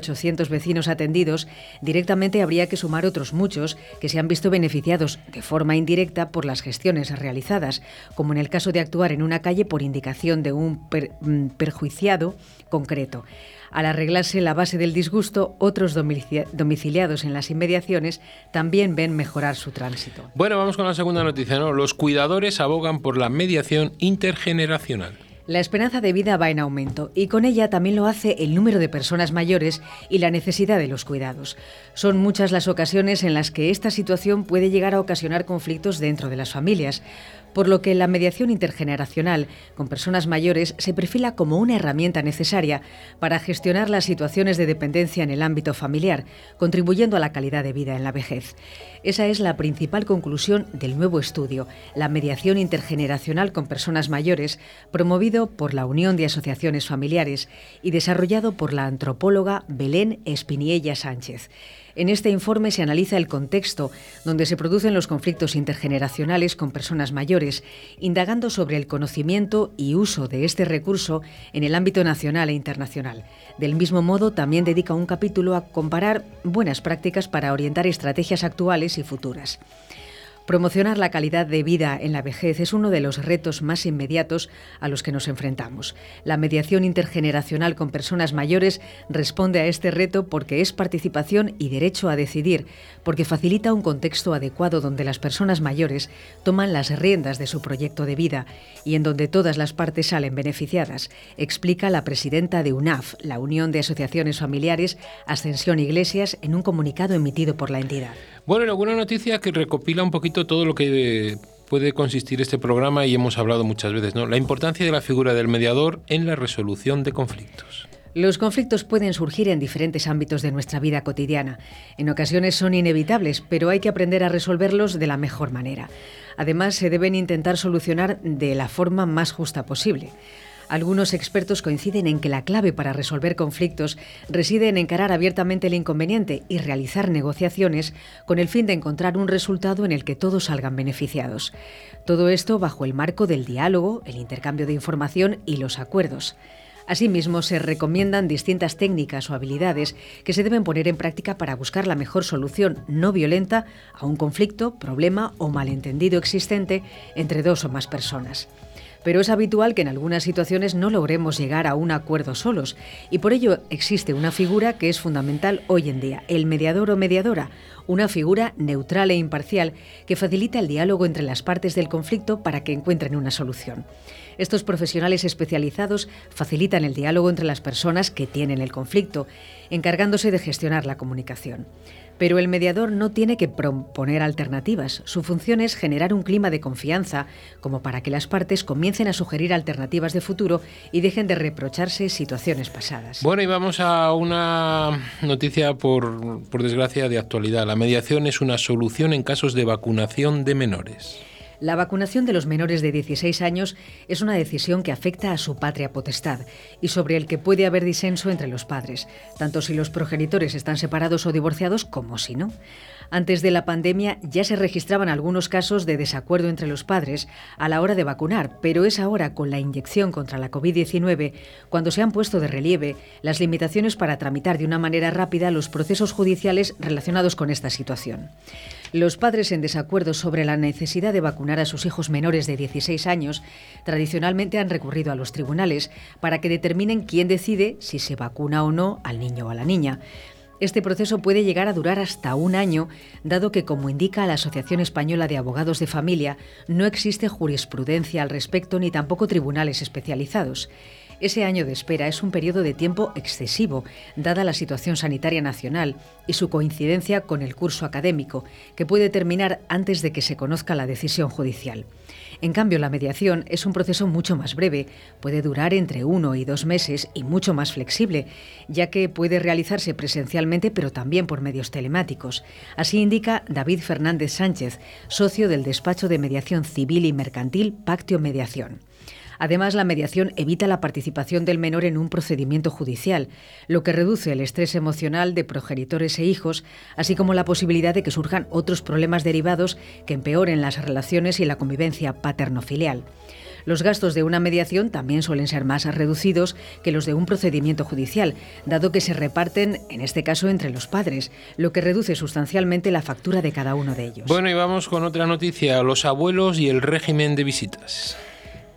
3.800 vecinos atendidos directamente habría que sumar otros muchos que se han visto beneficiados de forma indirecta por las gestiones realizadas, como en el caso de actuar en una calle por indicación de un mm, perjuiciado concreto. Al arreglarse la base del disgusto, otros domiciliados en las inmediaciones también ven mejorar su tránsito. Bueno, vamos con la segunda noticia. ¿no? Los cuidadores abogan por la mediación intergeneracional. La esperanza de vida va en aumento y con ella también lo hace el número de personas mayores y la necesidad de los cuidados. Son muchas las ocasiones en las que esta situación puede llegar a ocasionar conflictos dentro de las familias por lo que la mediación intergeneracional con personas mayores se perfila como una herramienta necesaria para gestionar las situaciones de dependencia en el ámbito familiar, contribuyendo a la calidad de vida en la vejez. Esa es la principal conclusión del nuevo estudio, la mediación intergeneracional con personas mayores, promovido por la Unión de Asociaciones Familiares y desarrollado por la antropóloga Belén Espiniella Sánchez. En este informe se analiza el contexto donde se producen los conflictos intergeneracionales con personas mayores, indagando sobre el conocimiento y uso de este recurso en el ámbito nacional e internacional. Del mismo modo, también dedica un capítulo a comparar buenas prácticas para orientar estrategias actuales y futuras. Promocionar la calidad de vida en la vejez es uno de los retos más inmediatos a los que nos enfrentamos. La mediación intergeneracional con personas mayores responde a este reto porque es participación y derecho a decidir, porque facilita un contexto adecuado donde las personas mayores toman las riendas de su proyecto de vida y en donde todas las partes salen beneficiadas, explica la presidenta de UNAF, la Unión de Asociaciones Familiares, Ascensión Iglesias, en un comunicado emitido por la entidad. Bueno, alguna noticia que recopila un poquito todo lo que puede consistir este programa y hemos hablado muchas veces, ¿no? La importancia de la figura del mediador en la resolución de conflictos. Los conflictos pueden surgir en diferentes ámbitos de nuestra vida cotidiana. En ocasiones son inevitables, pero hay que aprender a resolverlos de la mejor manera. Además, se deben intentar solucionar de la forma más justa posible. Algunos expertos coinciden en que la clave para resolver conflictos reside en encarar abiertamente el inconveniente y realizar negociaciones con el fin de encontrar un resultado en el que todos salgan beneficiados. Todo esto bajo el marco del diálogo, el intercambio de información y los acuerdos. Asimismo, se recomiendan distintas técnicas o habilidades que se deben poner en práctica para buscar la mejor solución no violenta a un conflicto, problema o malentendido existente entre dos o más personas pero es habitual que en algunas situaciones no logremos llegar a un acuerdo solos y por ello existe una figura que es fundamental hoy en día, el mediador o mediadora, una figura neutral e imparcial que facilita el diálogo entre las partes del conflicto para que encuentren una solución. Estos profesionales especializados facilitan el diálogo entre las personas que tienen el conflicto, encargándose de gestionar la comunicación. Pero el mediador no tiene que proponer alternativas. Su función es generar un clima de confianza, como para que las partes comiencen a sugerir alternativas de futuro y dejen de reprocharse situaciones pasadas. Bueno, y vamos a una noticia, por, desgracia, de actualidad. La mediación es una solución en casos de vacunación de menores. La vacunación de los menores de 16 años es una decisión que afecta a su patria potestad y sobre el que puede haber disenso entre los padres, tanto si los progenitores están separados o divorciados como si no. Antes de la pandemia ya se registraban algunos casos de desacuerdo entre los padres a la hora de vacunar, pero es ahora con la inyección contra la COVID-19 cuando se han puesto de relieve las limitaciones para tramitar de una manera rápida los procesos judiciales relacionados con esta situación. Los padres en desacuerdo sobre la necesidad de vacunar a sus hijos menores de 16 años tradicionalmente han recurrido a los tribunales para que determinen quién decide si se vacuna o no al niño o a la niña. Este proceso puede llegar a durar hasta un año, dado que, como indica la Asociación Española de Abogados de Familia, no existe jurisprudencia al respecto ni tampoco tribunales especializados. Ese año de espera es un periodo de tiempo excesivo, dada la situación sanitaria nacional y su coincidencia con el curso académico, que puede terminar antes de que se conozca la decisión judicial. En cambio, la mediación es un proceso mucho más breve, puede durar entre uno y dos meses y mucho más flexible, ya que puede realizarse presencialmente pero también por medios telemáticos. Así indica David Fernández Sánchez, socio del despacho de mediación civil y mercantil Pactio Mediación. Además, la mediación evita la participación del menor en un procedimiento judicial, lo que reduce el estrés emocional de progenitores e hijos, así como la posibilidad de que surjan otros problemas derivados que empeoren las relaciones y la convivencia paterno-filial. Los gastos de una mediación también suelen ser más reducidos que los de un procedimiento judicial, dado que se reparten, en este caso, entre los padres, lo que reduce sustancialmente la factura de cada uno de ellos. Bueno, y vamos con otra noticia, los abuelos y el régimen de visitas.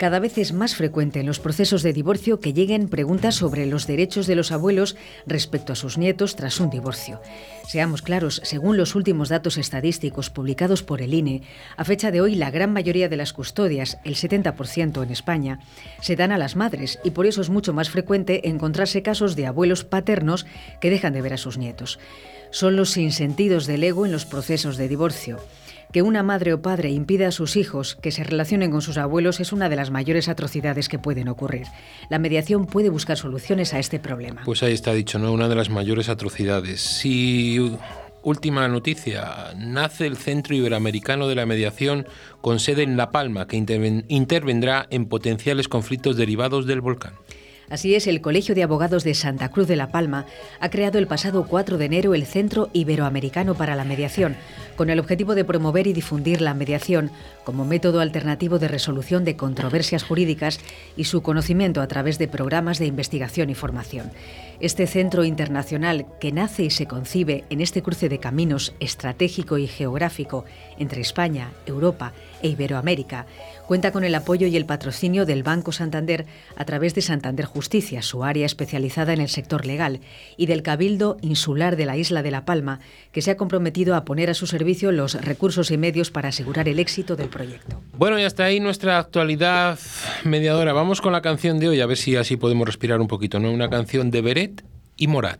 Cada vez es más frecuente en los procesos de divorcio que lleguen preguntas sobre los derechos de los abuelos respecto a sus nietos tras un divorcio. Seamos claros, según los últimos datos estadísticos publicados por el INE, a fecha de hoy la gran mayoría de las custodias, el 70% en España, se dan a las madres y por eso es mucho más frecuente encontrarse casos de abuelos paternos que dejan de ver a sus nietos. Son los sinsentidos del ego en los procesos de divorcio. Que una madre o padre impida a sus hijos que se relacionen con sus abuelos es una de las mayores atrocidades que pueden ocurrir. La mediación puede buscar soluciones a este problema. Pues ahí está dicho, ¿no? Una de las mayores atrocidades. Si Última noticia. Nace el Centro Iberoamericano de la Mediación con sede en La Palma, que intervendrá en potenciales conflictos derivados del volcán. Así es, el Colegio de Abogados de Santa Cruz de la Palma ha creado el pasado 4 de enero el Centro Iberoamericano para la Mediación, con el objetivo de promover y difundir la mediación como método alternativo de resolución de controversias jurídicas y su conocimiento a través de programas de investigación y formación. Este centro internacional, que nace y se concibe en este cruce de caminos estratégico y geográfico entre España, Europa e Iberoamérica, cuenta con el apoyo y el patrocinio del Banco Santander a través de Santander Justicia, su área especializada en el sector legal, y del Cabildo Insular de la Isla de La Palma, que se ha comprometido a poner a su servicio los recursos y medios para asegurar el éxito del proyecto. Bueno, y hasta ahí nuestra actualidad mediadora. Vamos con la canción de hoy, a ver si así podemos respirar un poquito, ¿no? Una canción de Beret y Morat.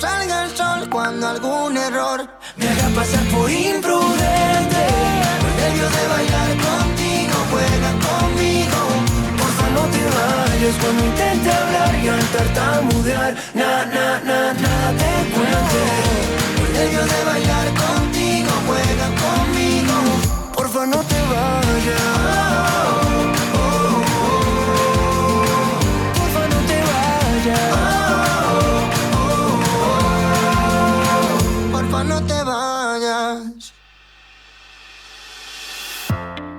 Salga el sol, cuando algún error me haga pasar por imprudente. Por nervios de bailar contigo, juega conmigo. Porfa, no te vayas cuando intente hablar y al tartamudear, na, na, na, na, te cuente. Por nervios de bailar contigo, juega conmigo. Porfa, no te vayas.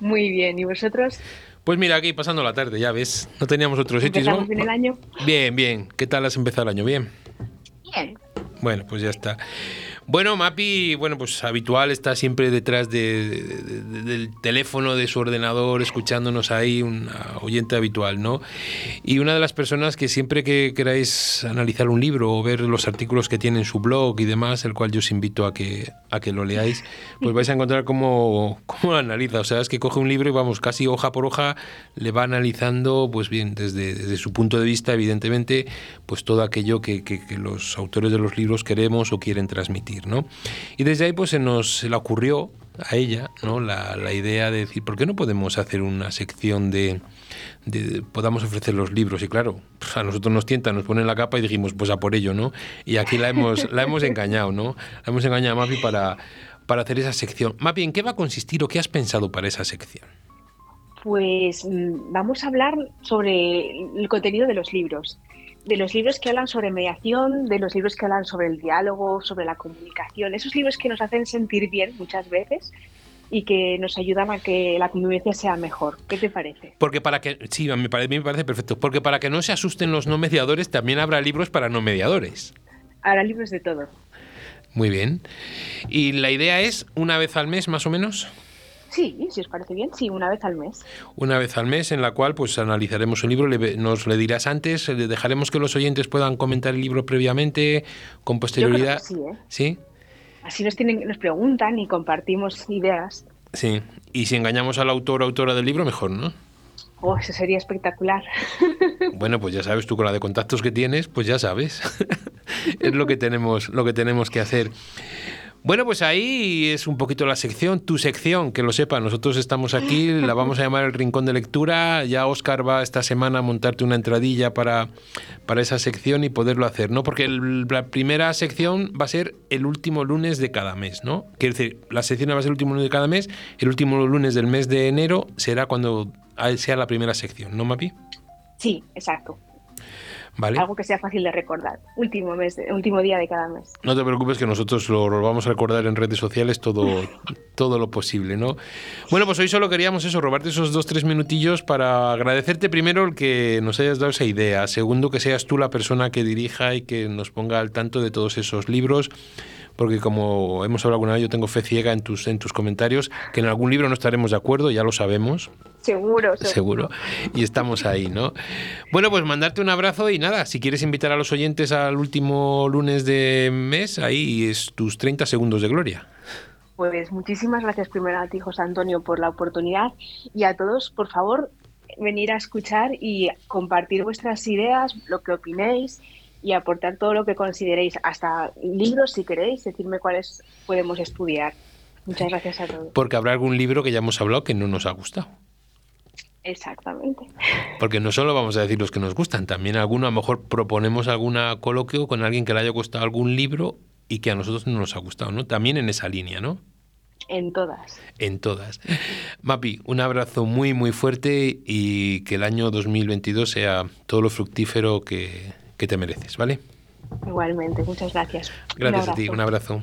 Muy bien, ¿y vosotros? Pues mira, aquí pasando la tarde, ya ves. No teníamos otro sitio. ¿Empezamos bien el año? Bien, bien. ¿Qué tal has empezado el año? Bien. Bien. Bueno, pues ya está. Bueno, Mapi, bueno, pues habitual, está siempre detrás de, de, de, del teléfono de su ordenador, escuchándonos ahí, un oyente habitual, ¿no? Y una de las personas que siempre que queráis analizar un libro o ver los artículos que tiene en su blog y demás, el cual yo os invito a que, a que lo leáis, pues vais a encontrar cómo, cómo lo analiza. O sea, es que coge un libro y vamos, casi hoja por hoja, le va analizando, pues bien, desde, desde su punto de vista, evidentemente, pues todo aquello que, que, que los autores de los libros queremos o quieren transmitir. ¿No? Y desde ahí pues se nos se le ocurrió a ella ¿no? la, la, idea de decir, ¿por qué no podemos hacer una sección de, de, podamos ofrecer los libros? Y claro, pues a nosotros nos tienta, nos ponen la capa y dijimos, pues a por ello, ¿no? Y aquí la hemos, la hemos engañado, ¿no? La hemos engañado a Mapi para, para hacer esa sección. Mapi, ¿en qué va a consistir o qué has pensado para esa sección? Pues vamos a hablar sobre el contenido de los libros de los libros que hablan sobre mediación, de los libros que hablan sobre el diálogo, sobre la comunicación, esos libros que nos hacen sentir bien muchas veces y que nos ayudan a que la convivencia sea mejor. ¿Qué te parece? Porque para que sí, me parece, me parece perfecto, porque para que no se asusten los no mediadores, también habrá libros para no mediadores. Habrá libros de todo. Muy bien. ¿Y la idea es una vez al mes más o menos? Sí, si os parece bien, sí, una vez al mes. Una vez al mes, en la cual pues analizaremos un libro, le, nos le dirás antes, le dejaremos que los oyentes puedan comentar el libro previamente, con posterioridad. sí, ¿eh? ¿Sí? Así nos, tienen, nos preguntan y compartimos ideas. Sí, y si engañamos al autor o autora del libro, mejor, ¿no? Oh, eso sería espectacular. Bueno, pues ya sabes tú con la de contactos que tienes, pues ya sabes. es lo que tenemos, lo que tenemos que hacer. Bueno, pues ahí es un poquito la sección, tu sección, que lo sepa. Nosotros estamos aquí, la vamos a llamar el Rincón de Lectura. Ya Oscar va esta semana a montarte una entradilla para, para esa sección y poderlo hacer, ¿no? Porque el, la primera sección va a ser el último lunes de cada mes, ¿no? Quiere decir, la sección va a ser el último lunes de cada mes, el último lunes del mes de enero será cuando sea la primera sección, ¿no, Mapi? Sí, exacto. ¿Vale? Algo que sea fácil de recordar. Último mes, último día de cada mes. No te preocupes que nosotros lo, lo, vamos a recordar en redes sociales todo, todo lo posible, ¿no? Bueno, pues hoy solo queríamos eso, robarte esos dos, tres minutillos para agradecerte primero el que nos hayas dado esa idea. Segundo, que seas tú la persona que dirija y que nos ponga al tanto de todos esos libros porque como hemos hablado alguna vez, yo tengo fe ciega en tus, en tus comentarios, que en algún libro no estaremos de acuerdo, ya lo sabemos. Seguro, seguro. Seguro. Y estamos ahí, ¿no? Bueno, pues mandarte un abrazo y nada, si quieres invitar a los oyentes al último lunes de mes, ahí es tus 30 segundos de gloria. Pues muchísimas gracias primero a ti, José Antonio, por la oportunidad y a todos, por favor, venir a escuchar y compartir vuestras ideas, lo que opinéis y aportar todo lo que consideréis, hasta libros si queréis, decirme cuáles podemos estudiar. Muchas gracias a todos. Porque habrá algún libro que ya hemos hablado que no nos ha gustado. Exactamente. Porque no solo vamos a decir los que nos gustan, también alguno a lo mejor proponemos alguna coloquio con alguien que le haya gustado algún libro y que a nosotros no nos ha gustado, ¿no? También en esa línea, ¿no? En todas. En todas. Mapi, un abrazo muy, muy fuerte y que el año 2022 sea todo lo fructífero que, que te mereces, ¿vale? Igualmente, muchas gracias. Gracias a ti, un abrazo.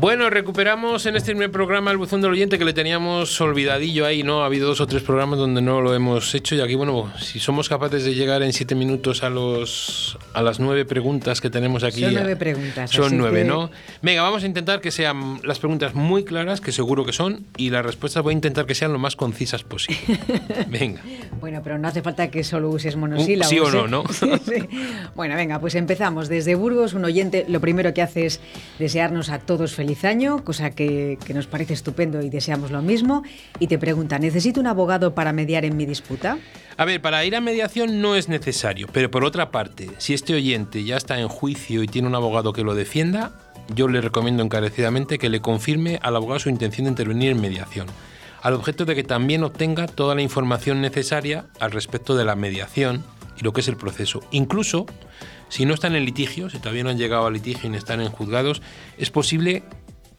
Bueno, recuperamos en este primer programa el buzón del oyente que le teníamos olvidadillo ahí, ¿no? Ha habido dos o tres programas donde no lo hemos hecho y aquí, bueno, si somos capaces de llegar en siete minutos a los a las nueve preguntas que tenemos aquí. Son nueve preguntas. Son nueve, ¿no? Venga, vamos a intentar que sean las preguntas muy claras, que seguro que son, y las respuestas voy a intentar que sean lo más concisas posible. Venga. bueno, pero no hace falta que solo uses monosílabos. Sí o no, ¿no? Bueno, venga, pues empezamos. Desde Burgos, un oyente lo primero que hace es desearnos a todos felices feliz año, cosa que, que, nos parece estupendo y deseamos lo mismo. Y te pregunta, ¿necesito un abogado para mediar en mi disputa? A ver, para ir a mediación no es necesario, pero por otra parte, si este oyente ya está en juicio y tiene un abogado que lo defienda, yo le recomiendo encarecidamente que le confirme al abogado su intención de intervenir en mediación, al objeto de que también obtenga toda la información necesaria al respecto de la mediación y lo que es el proceso. Incluso si no están en litigio, si todavía no han llegado a litigio y están en juzgados, es posible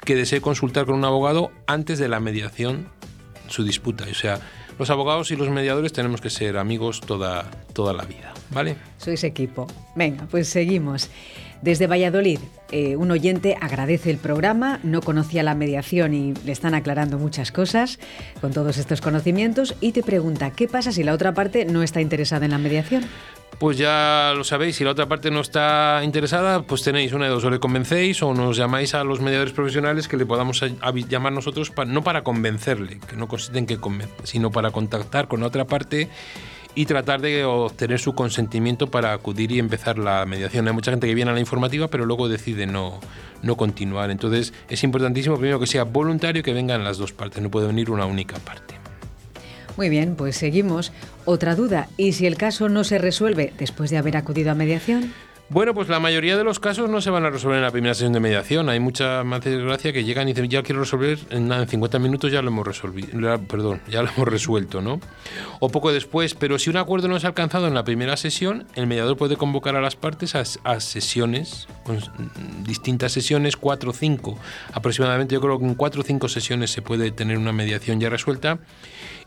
que desee consultar con un abogado antes de la mediación su disputa. O sea, los abogados y los mediadores tenemos que ser amigos toda, toda la vida, ¿vale? Sois equipo. Venga, pues seguimos. Desde Valladolid, eh, un oyente agradece el programa, no conocía la mediación y le están aclarando muchas cosas con todos estos conocimientos y te pregunta, ¿qué pasa si la otra parte no está interesada en la mediación? Pues ya lo sabéis, si la otra parte no está interesada, pues tenéis una de dos, o le convencéis o nos llamáis a los mediadores profesionales que le podamos llamar nosotros, no para convencerle, que no consiste en que convencer, sino para contactar con la otra parte y tratar de obtener su consentimiento para acudir y empezar la mediación. Hay mucha gente que viene a la informativa, pero luego decide no, no continuar. Entonces es importantísimo primero que sea voluntario que vengan las dos partes, no puede venir una única parte. Muy bien, pues seguimos. Otra duda, ¿y si el caso no se resuelve después de haber acudido a mediación? Bueno, pues la mayoría de los casos no se van a resolver en la primera sesión de mediación. Hay mucha más desgracia que llegan y dicen, ya quiero resolver, en, en 50 minutos ya lo hemos resolvido, perdón, ya lo hemos resuelto, ¿no? O poco después, pero si un acuerdo no es alcanzado en la primera sesión, el mediador puede convocar a las partes a, a sesiones, con distintas sesiones, cuatro o cinco aproximadamente. Yo creo que en cuatro o cinco sesiones se puede tener una mediación ya resuelta.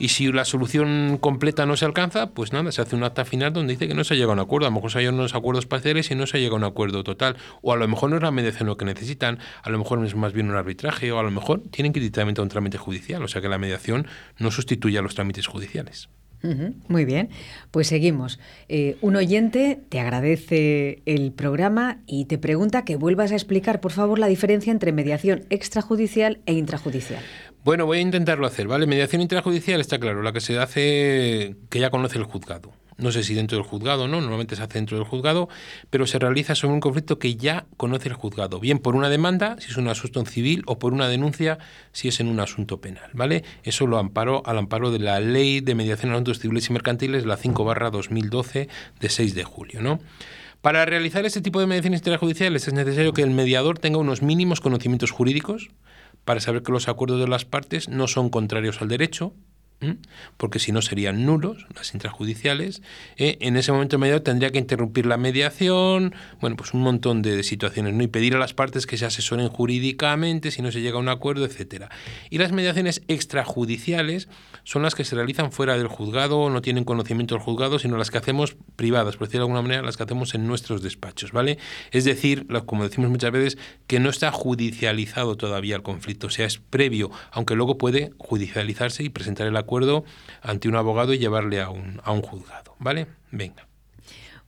Y si la solución completa no se alcanza, pues nada, se hace un acta final donde dice que no se llega a un acuerdo. A lo mejor se hay unos acuerdos parciales y no se llega a un acuerdo total. O a lo mejor no es la mediación lo que necesitan, a lo mejor es más bien un arbitraje, o a lo mejor tienen que ir directamente a un trámite judicial. O sea que la mediación no sustituye a los trámites judiciales. Muy bien, pues seguimos. Eh, un oyente te agradece el programa y te pregunta que vuelvas a explicar, por favor, la diferencia entre mediación extrajudicial e intrajudicial. Bueno, voy a intentarlo hacer, ¿vale? Mediación intrajudicial está claro, la que se hace que ya conoce el juzgado. No sé si dentro del juzgado no, normalmente se hace dentro del juzgado, pero se realiza sobre un conflicto que ya conoce el juzgado, bien por una demanda, si es un asunto civil, o por una denuncia, si es en un asunto penal, ¿vale? Eso lo amparo al amparo de la Ley de Mediación en Asuntos Civiles y Mercantiles, la 5 barra 2012 de 6 de julio, ¿no? Para realizar este tipo de mediaciones intrajudiciales es necesario que el mediador tenga unos mínimos conocimientos jurídicos, para saber que los acuerdos de las partes no son contrarios al derecho, porque si no serían nulos las intrajudiciales. ¿eh? En ese momento el tendría que interrumpir la mediación, bueno, pues un montón de situaciones, ¿no? Y pedir a las partes que se asesoren jurídicamente si no se llega a un acuerdo, etcétera. Y las mediaciones extrajudiciales son las que se realizan fuera del juzgado, no tienen conocimiento del juzgado, sino las que hacemos privadas, por decirlo de alguna manera, las que hacemos en nuestros despachos, ¿vale? Es decir, como decimos muchas veces, que no está judicializado todavía el conflicto, o sea, es previo, aunque luego puede judicializarse y presentar el acuerdo ante un abogado y llevarle a un, a un juzgado, ¿vale? Venga.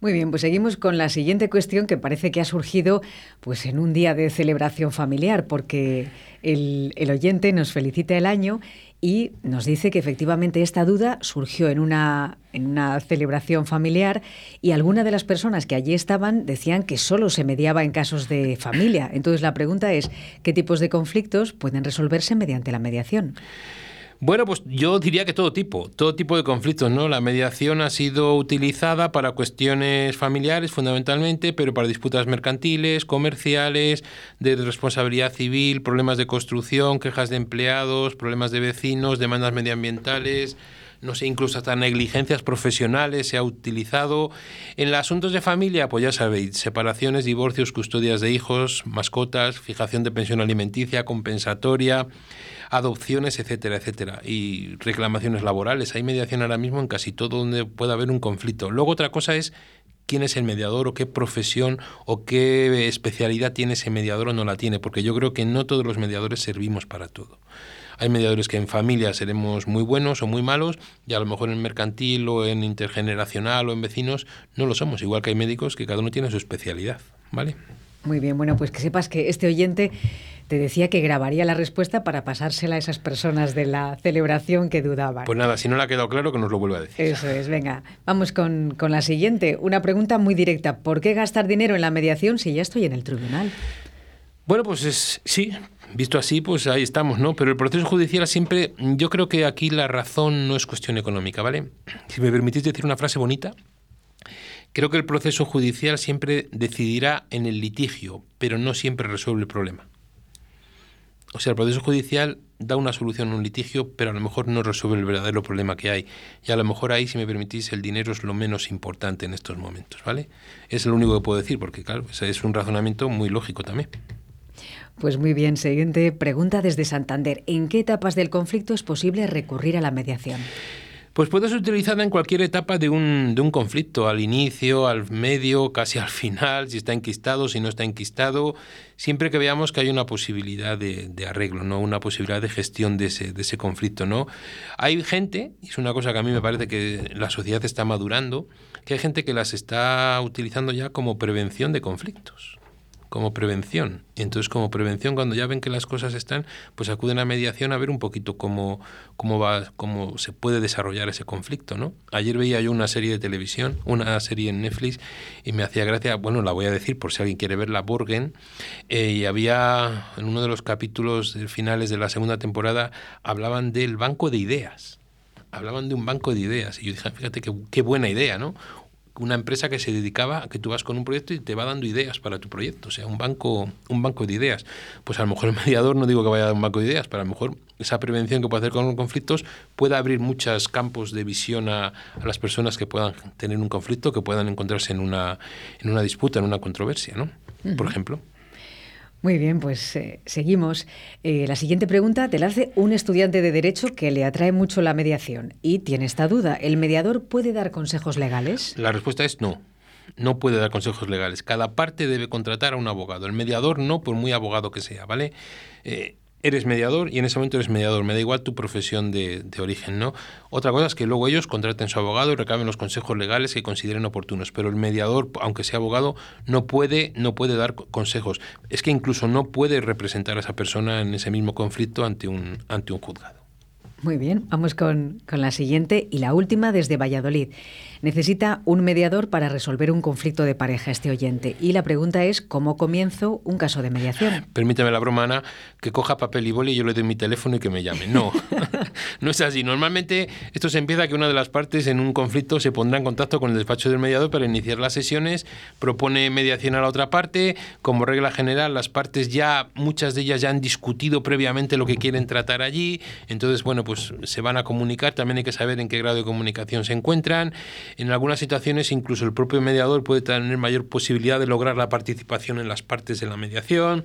Muy bien, pues seguimos con la siguiente cuestión que parece que ha surgido pues en un día de celebración familiar, porque el, el oyente nos felicita el año y nos dice que efectivamente esta duda surgió en una, en una celebración familiar y algunas de las personas que allí estaban decían que solo se mediaba en casos de familia. Entonces la pregunta es, ¿qué tipos de conflictos pueden resolverse mediante la mediación? Bueno, pues yo diría que todo tipo, todo tipo de conflictos, ¿no? La mediación ha sido utilizada para cuestiones familiares fundamentalmente, pero para disputas mercantiles, comerciales, de responsabilidad civil, problemas de construcción, quejas de empleados, problemas de vecinos, demandas medioambientales, no sé, incluso hasta negligencias profesionales se ha utilizado. En los asuntos de familia, pues ya sabéis, separaciones, divorcios, custodias de hijos, mascotas, fijación de pensión alimenticia, compensatoria, adopciones, etcétera, etcétera. Y reclamaciones laborales. Hay mediación ahora mismo en casi todo donde pueda haber un conflicto. Luego otra cosa es quién es el mediador o qué profesión o qué especialidad tiene ese mediador o no la tiene, porque yo creo que no todos los mediadores servimos para todo. Hay mediadores que en familia seremos muy buenos o muy malos y a lo mejor en mercantil o en intergeneracional o en vecinos no lo somos, igual que hay médicos que cada uno tiene su especialidad, ¿vale? Muy bien, bueno, pues que sepas que este oyente te decía que grabaría la respuesta para pasársela a esas personas de la celebración que dudaban. Pues nada, si no le ha quedado claro, que nos lo vuelva a decir. Eso es, venga. Vamos con, con la siguiente. Una pregunta muy directa. ¿Por qué gastar dinero en la mediación si ya estoy en el tribunal? Bueno, pues es, sí, visto así, pues ahí estamos, ¿no? Pero el proceso judicial siempre, yo creo que aquí la razón no es cuestión económica, ¿vale? Si me permitís decir una frase bonita, creo que el proceso judicial siempre decidirá en el litigio, pero no siempre resuelve el problema. O sea, el proceso judicial da una solución a un litigio, pero a lo mejor no resuelve el verdadero problema que hay. Y a lo mejor ahí, si me permitís, el dinero es lo menos importante en estos momentos, ¿vale? Es lo único que puedo decir, porque claro, es un razonamiento muy lógico también. Pues muy bien, siguiente pregunta desde Santander. ¿En qué etapas del conflicto es posible recurrir a la mediación? Pues puede ser utilizada en cualquier etapa de un, conflicto, al inicio, al medio, casi al final, si está enquistado, si no está enquistado, siempre que veamos que hay una posibilidad de, de, arreglo, ¿no? una posibilidad de gestión de ese, de ese conflicto. ¿no? Hay gente, y es una cosa que a mí me parece que la sociedad está madurando, que hay gente que las está utilizando ya como prevención de conflictos como prevención. Y entonces como prevención, cuando ya ven que las cosas están, pues acuden a mediación a ver un poquito cómo, cómo, va, cómo se puede desarrollar ese conflicto. ¿no? Ayer veía yo una serie de televisión, una serie en Netflix, y me hacía gracia, bueno, la voy a decir por si alguien quiere verla, Borgen, eh, y había en uno de los capítulos finales de la segunda temporada, hablaban del banco de ideas hablaban de un banco de ideas. Y yo dije, fíjate qué, qué buena idea, ¿no? Una empresa que se dedicaba a que tú vas con un proyecto y te va dando ideas para tu proyecto, o sea, un banco, un banco de ideas. Pues a lo mejor el mediador no digo que vaya a dar un banco de ideas, pero a lo mejor esa prevención que puede hacer con los conflictos puede abrir muchos campos de visión a, a, las personas que puedan tener un conflicto, que puedan encontrarse en una, en una disputa, en una controversia, ¿no? Por ejemplo. Muy bien, pues eh, seguimos. Eh, la siguiente pregunta te la hace un estudiante de Derecho que le atrae mucho la mediación y tiene esta duda. ¿El mediador puede dar consejos legales? La respuesta es no. No puede dar consejos legales. Cada parte debe contratar a un abogado. El mediador no, por muy abogado que sea, ¿vale? Eh, eres mediador y en ese momento eres mediador. Me da igual tu profesión de, origen, ¿no? Otra cosa es que luego ellos contraten su abogado y recaben los consejos legales que consideren oportunos. Pero el mediador, aunque sea abogado, no puede, no puede dar consejos. Es que incluso no puede representar a esa persona en ese mismo conflicto ante un, ante un juzgado. Muy bien, vamos con, con, la siguiente y la última desde Valladolid. Necesita un mediador para resolver un conflicto de pareja este oyente. Y la pregunta es, ¿cómo comienzo un caso de mediación? Permíteme la broma, Ana, que coja papel y boli y yo le doy mi teléfono y que me llame. No, no es así. Normalmente esto se empieza que una de las partes en un conflicto se pondrá en contacto con el despacho del mediador para iniciar las sesiones, propone mediación a la otra parte. Como regla general, las partes ya, muchas de ellas ya han discutido previamente lo que quieren tratar allí. Entonces, bueno, pues se van a comunicar. También hay que saber en qué grado de comunicación se encuentran. En algunas situaciones incluso el propio mediador puede tener mayor posibilidad de lograr la participación en las partes de la mediación.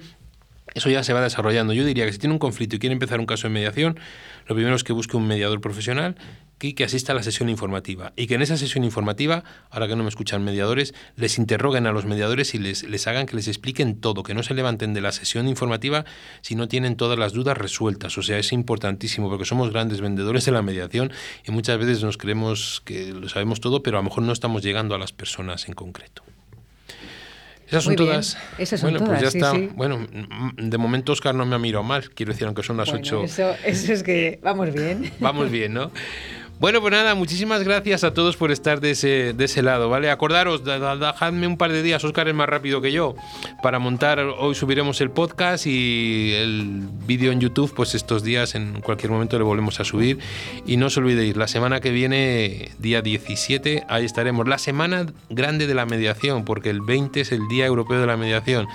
Eso ya se va desarrollando. Yo diría que si tiene un conflicto y quiere empezar un caso de mediación, lo primero es que busque un mediador profesional que, que, asista a la sesión informativa y que en esa sesión informativa, ahora que no me escuchan mediadores, les interroguen a los mediadores y les, les hagan que les expliquen todo, que no se levanten de la sesión informativa si no tienen todas las dudas resueltas. O sea, es importantísimo porque somos grandes vendedores de la mediación y muchas veces nos creemos que lo sabemos todo, pero a lo mejor no estamos llegando a las personas en concreto. Esas son todas. Esas son bueno, todas, pues ya sí, está. sí. Bueno, de momento Oscar no me ha mirado mal, quiero decir, aunque son las Bueno, 8. eso, eso es que vamos bien. Vamos bien, ¿no? Bueno, pues nada, muchísimas gracias a todos por estar de ese, de ese lado, ¿vale? Acordaros, dejadme un par de días, Oscar es más rápido que yo, para montar, hoy subiremos el podcast y el vídeo en YouTube, pues estos días en cualquier momento le volvemos a subir. Y no os olvidéis, la semana que viene, día 17, ahí estaremos. La semana grande de la mediación, porque el 20 es el Día Europeo de la Mediación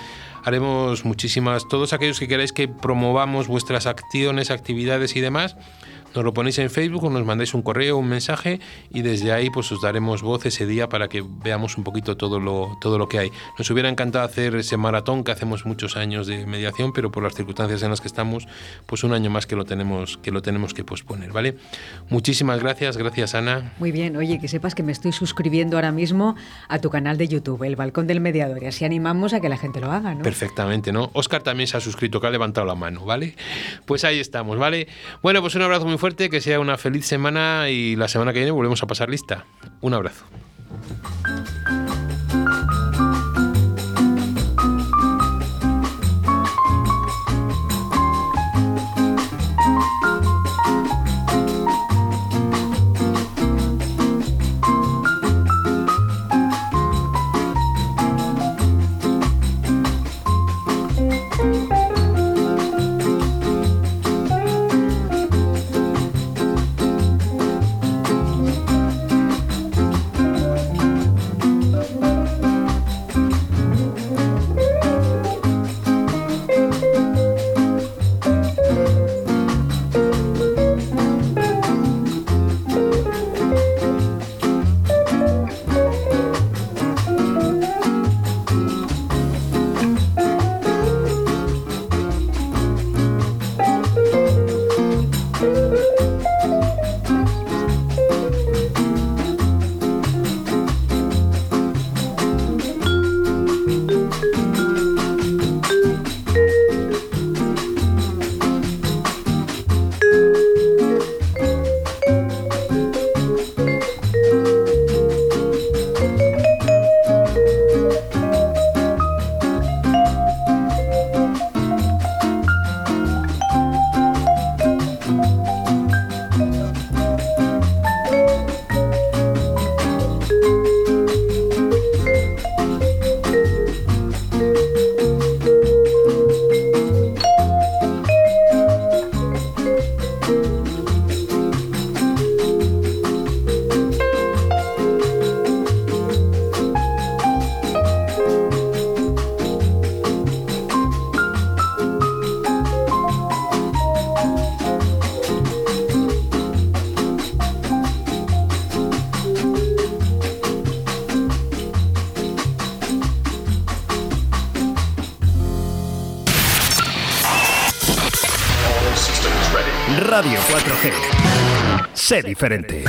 haremos muchísimas, todos aquellos que queráis que promovamos vuestras acciones, actividades y demás, nos lo ponéis en Facebook o nos mandáis un correo, un mensaje y desde ahí pues os daremos voz ese día para que veamos un poquito todo lo, todo lo que hay. Nos hubiera encantado hacer ese maratón que hacemos muchos años de mediación, pero por las circunstancias en las que estamos, pues un año más que lo tenemos que, lo tenemos que posponer, ¿vale? Muchísimas gracias, gracias Ana. Muy bien, oye, que sepas que me estoy suscribiendo ahora mismo a tu canal de YouTube, El Balcón del Mediador, y así animamos a que la gente lo haga, ¿no? Perfectamente, ¿no? Oscar también se ha suscrito, que ha levantado la mano, ¿vale? Pues ahí estamos, ¿vale? Bueno, pues un abrazo muy que sea una feliz semana y la semana que viene volvemos a pasar lista. Un abrazo. Sé diferente.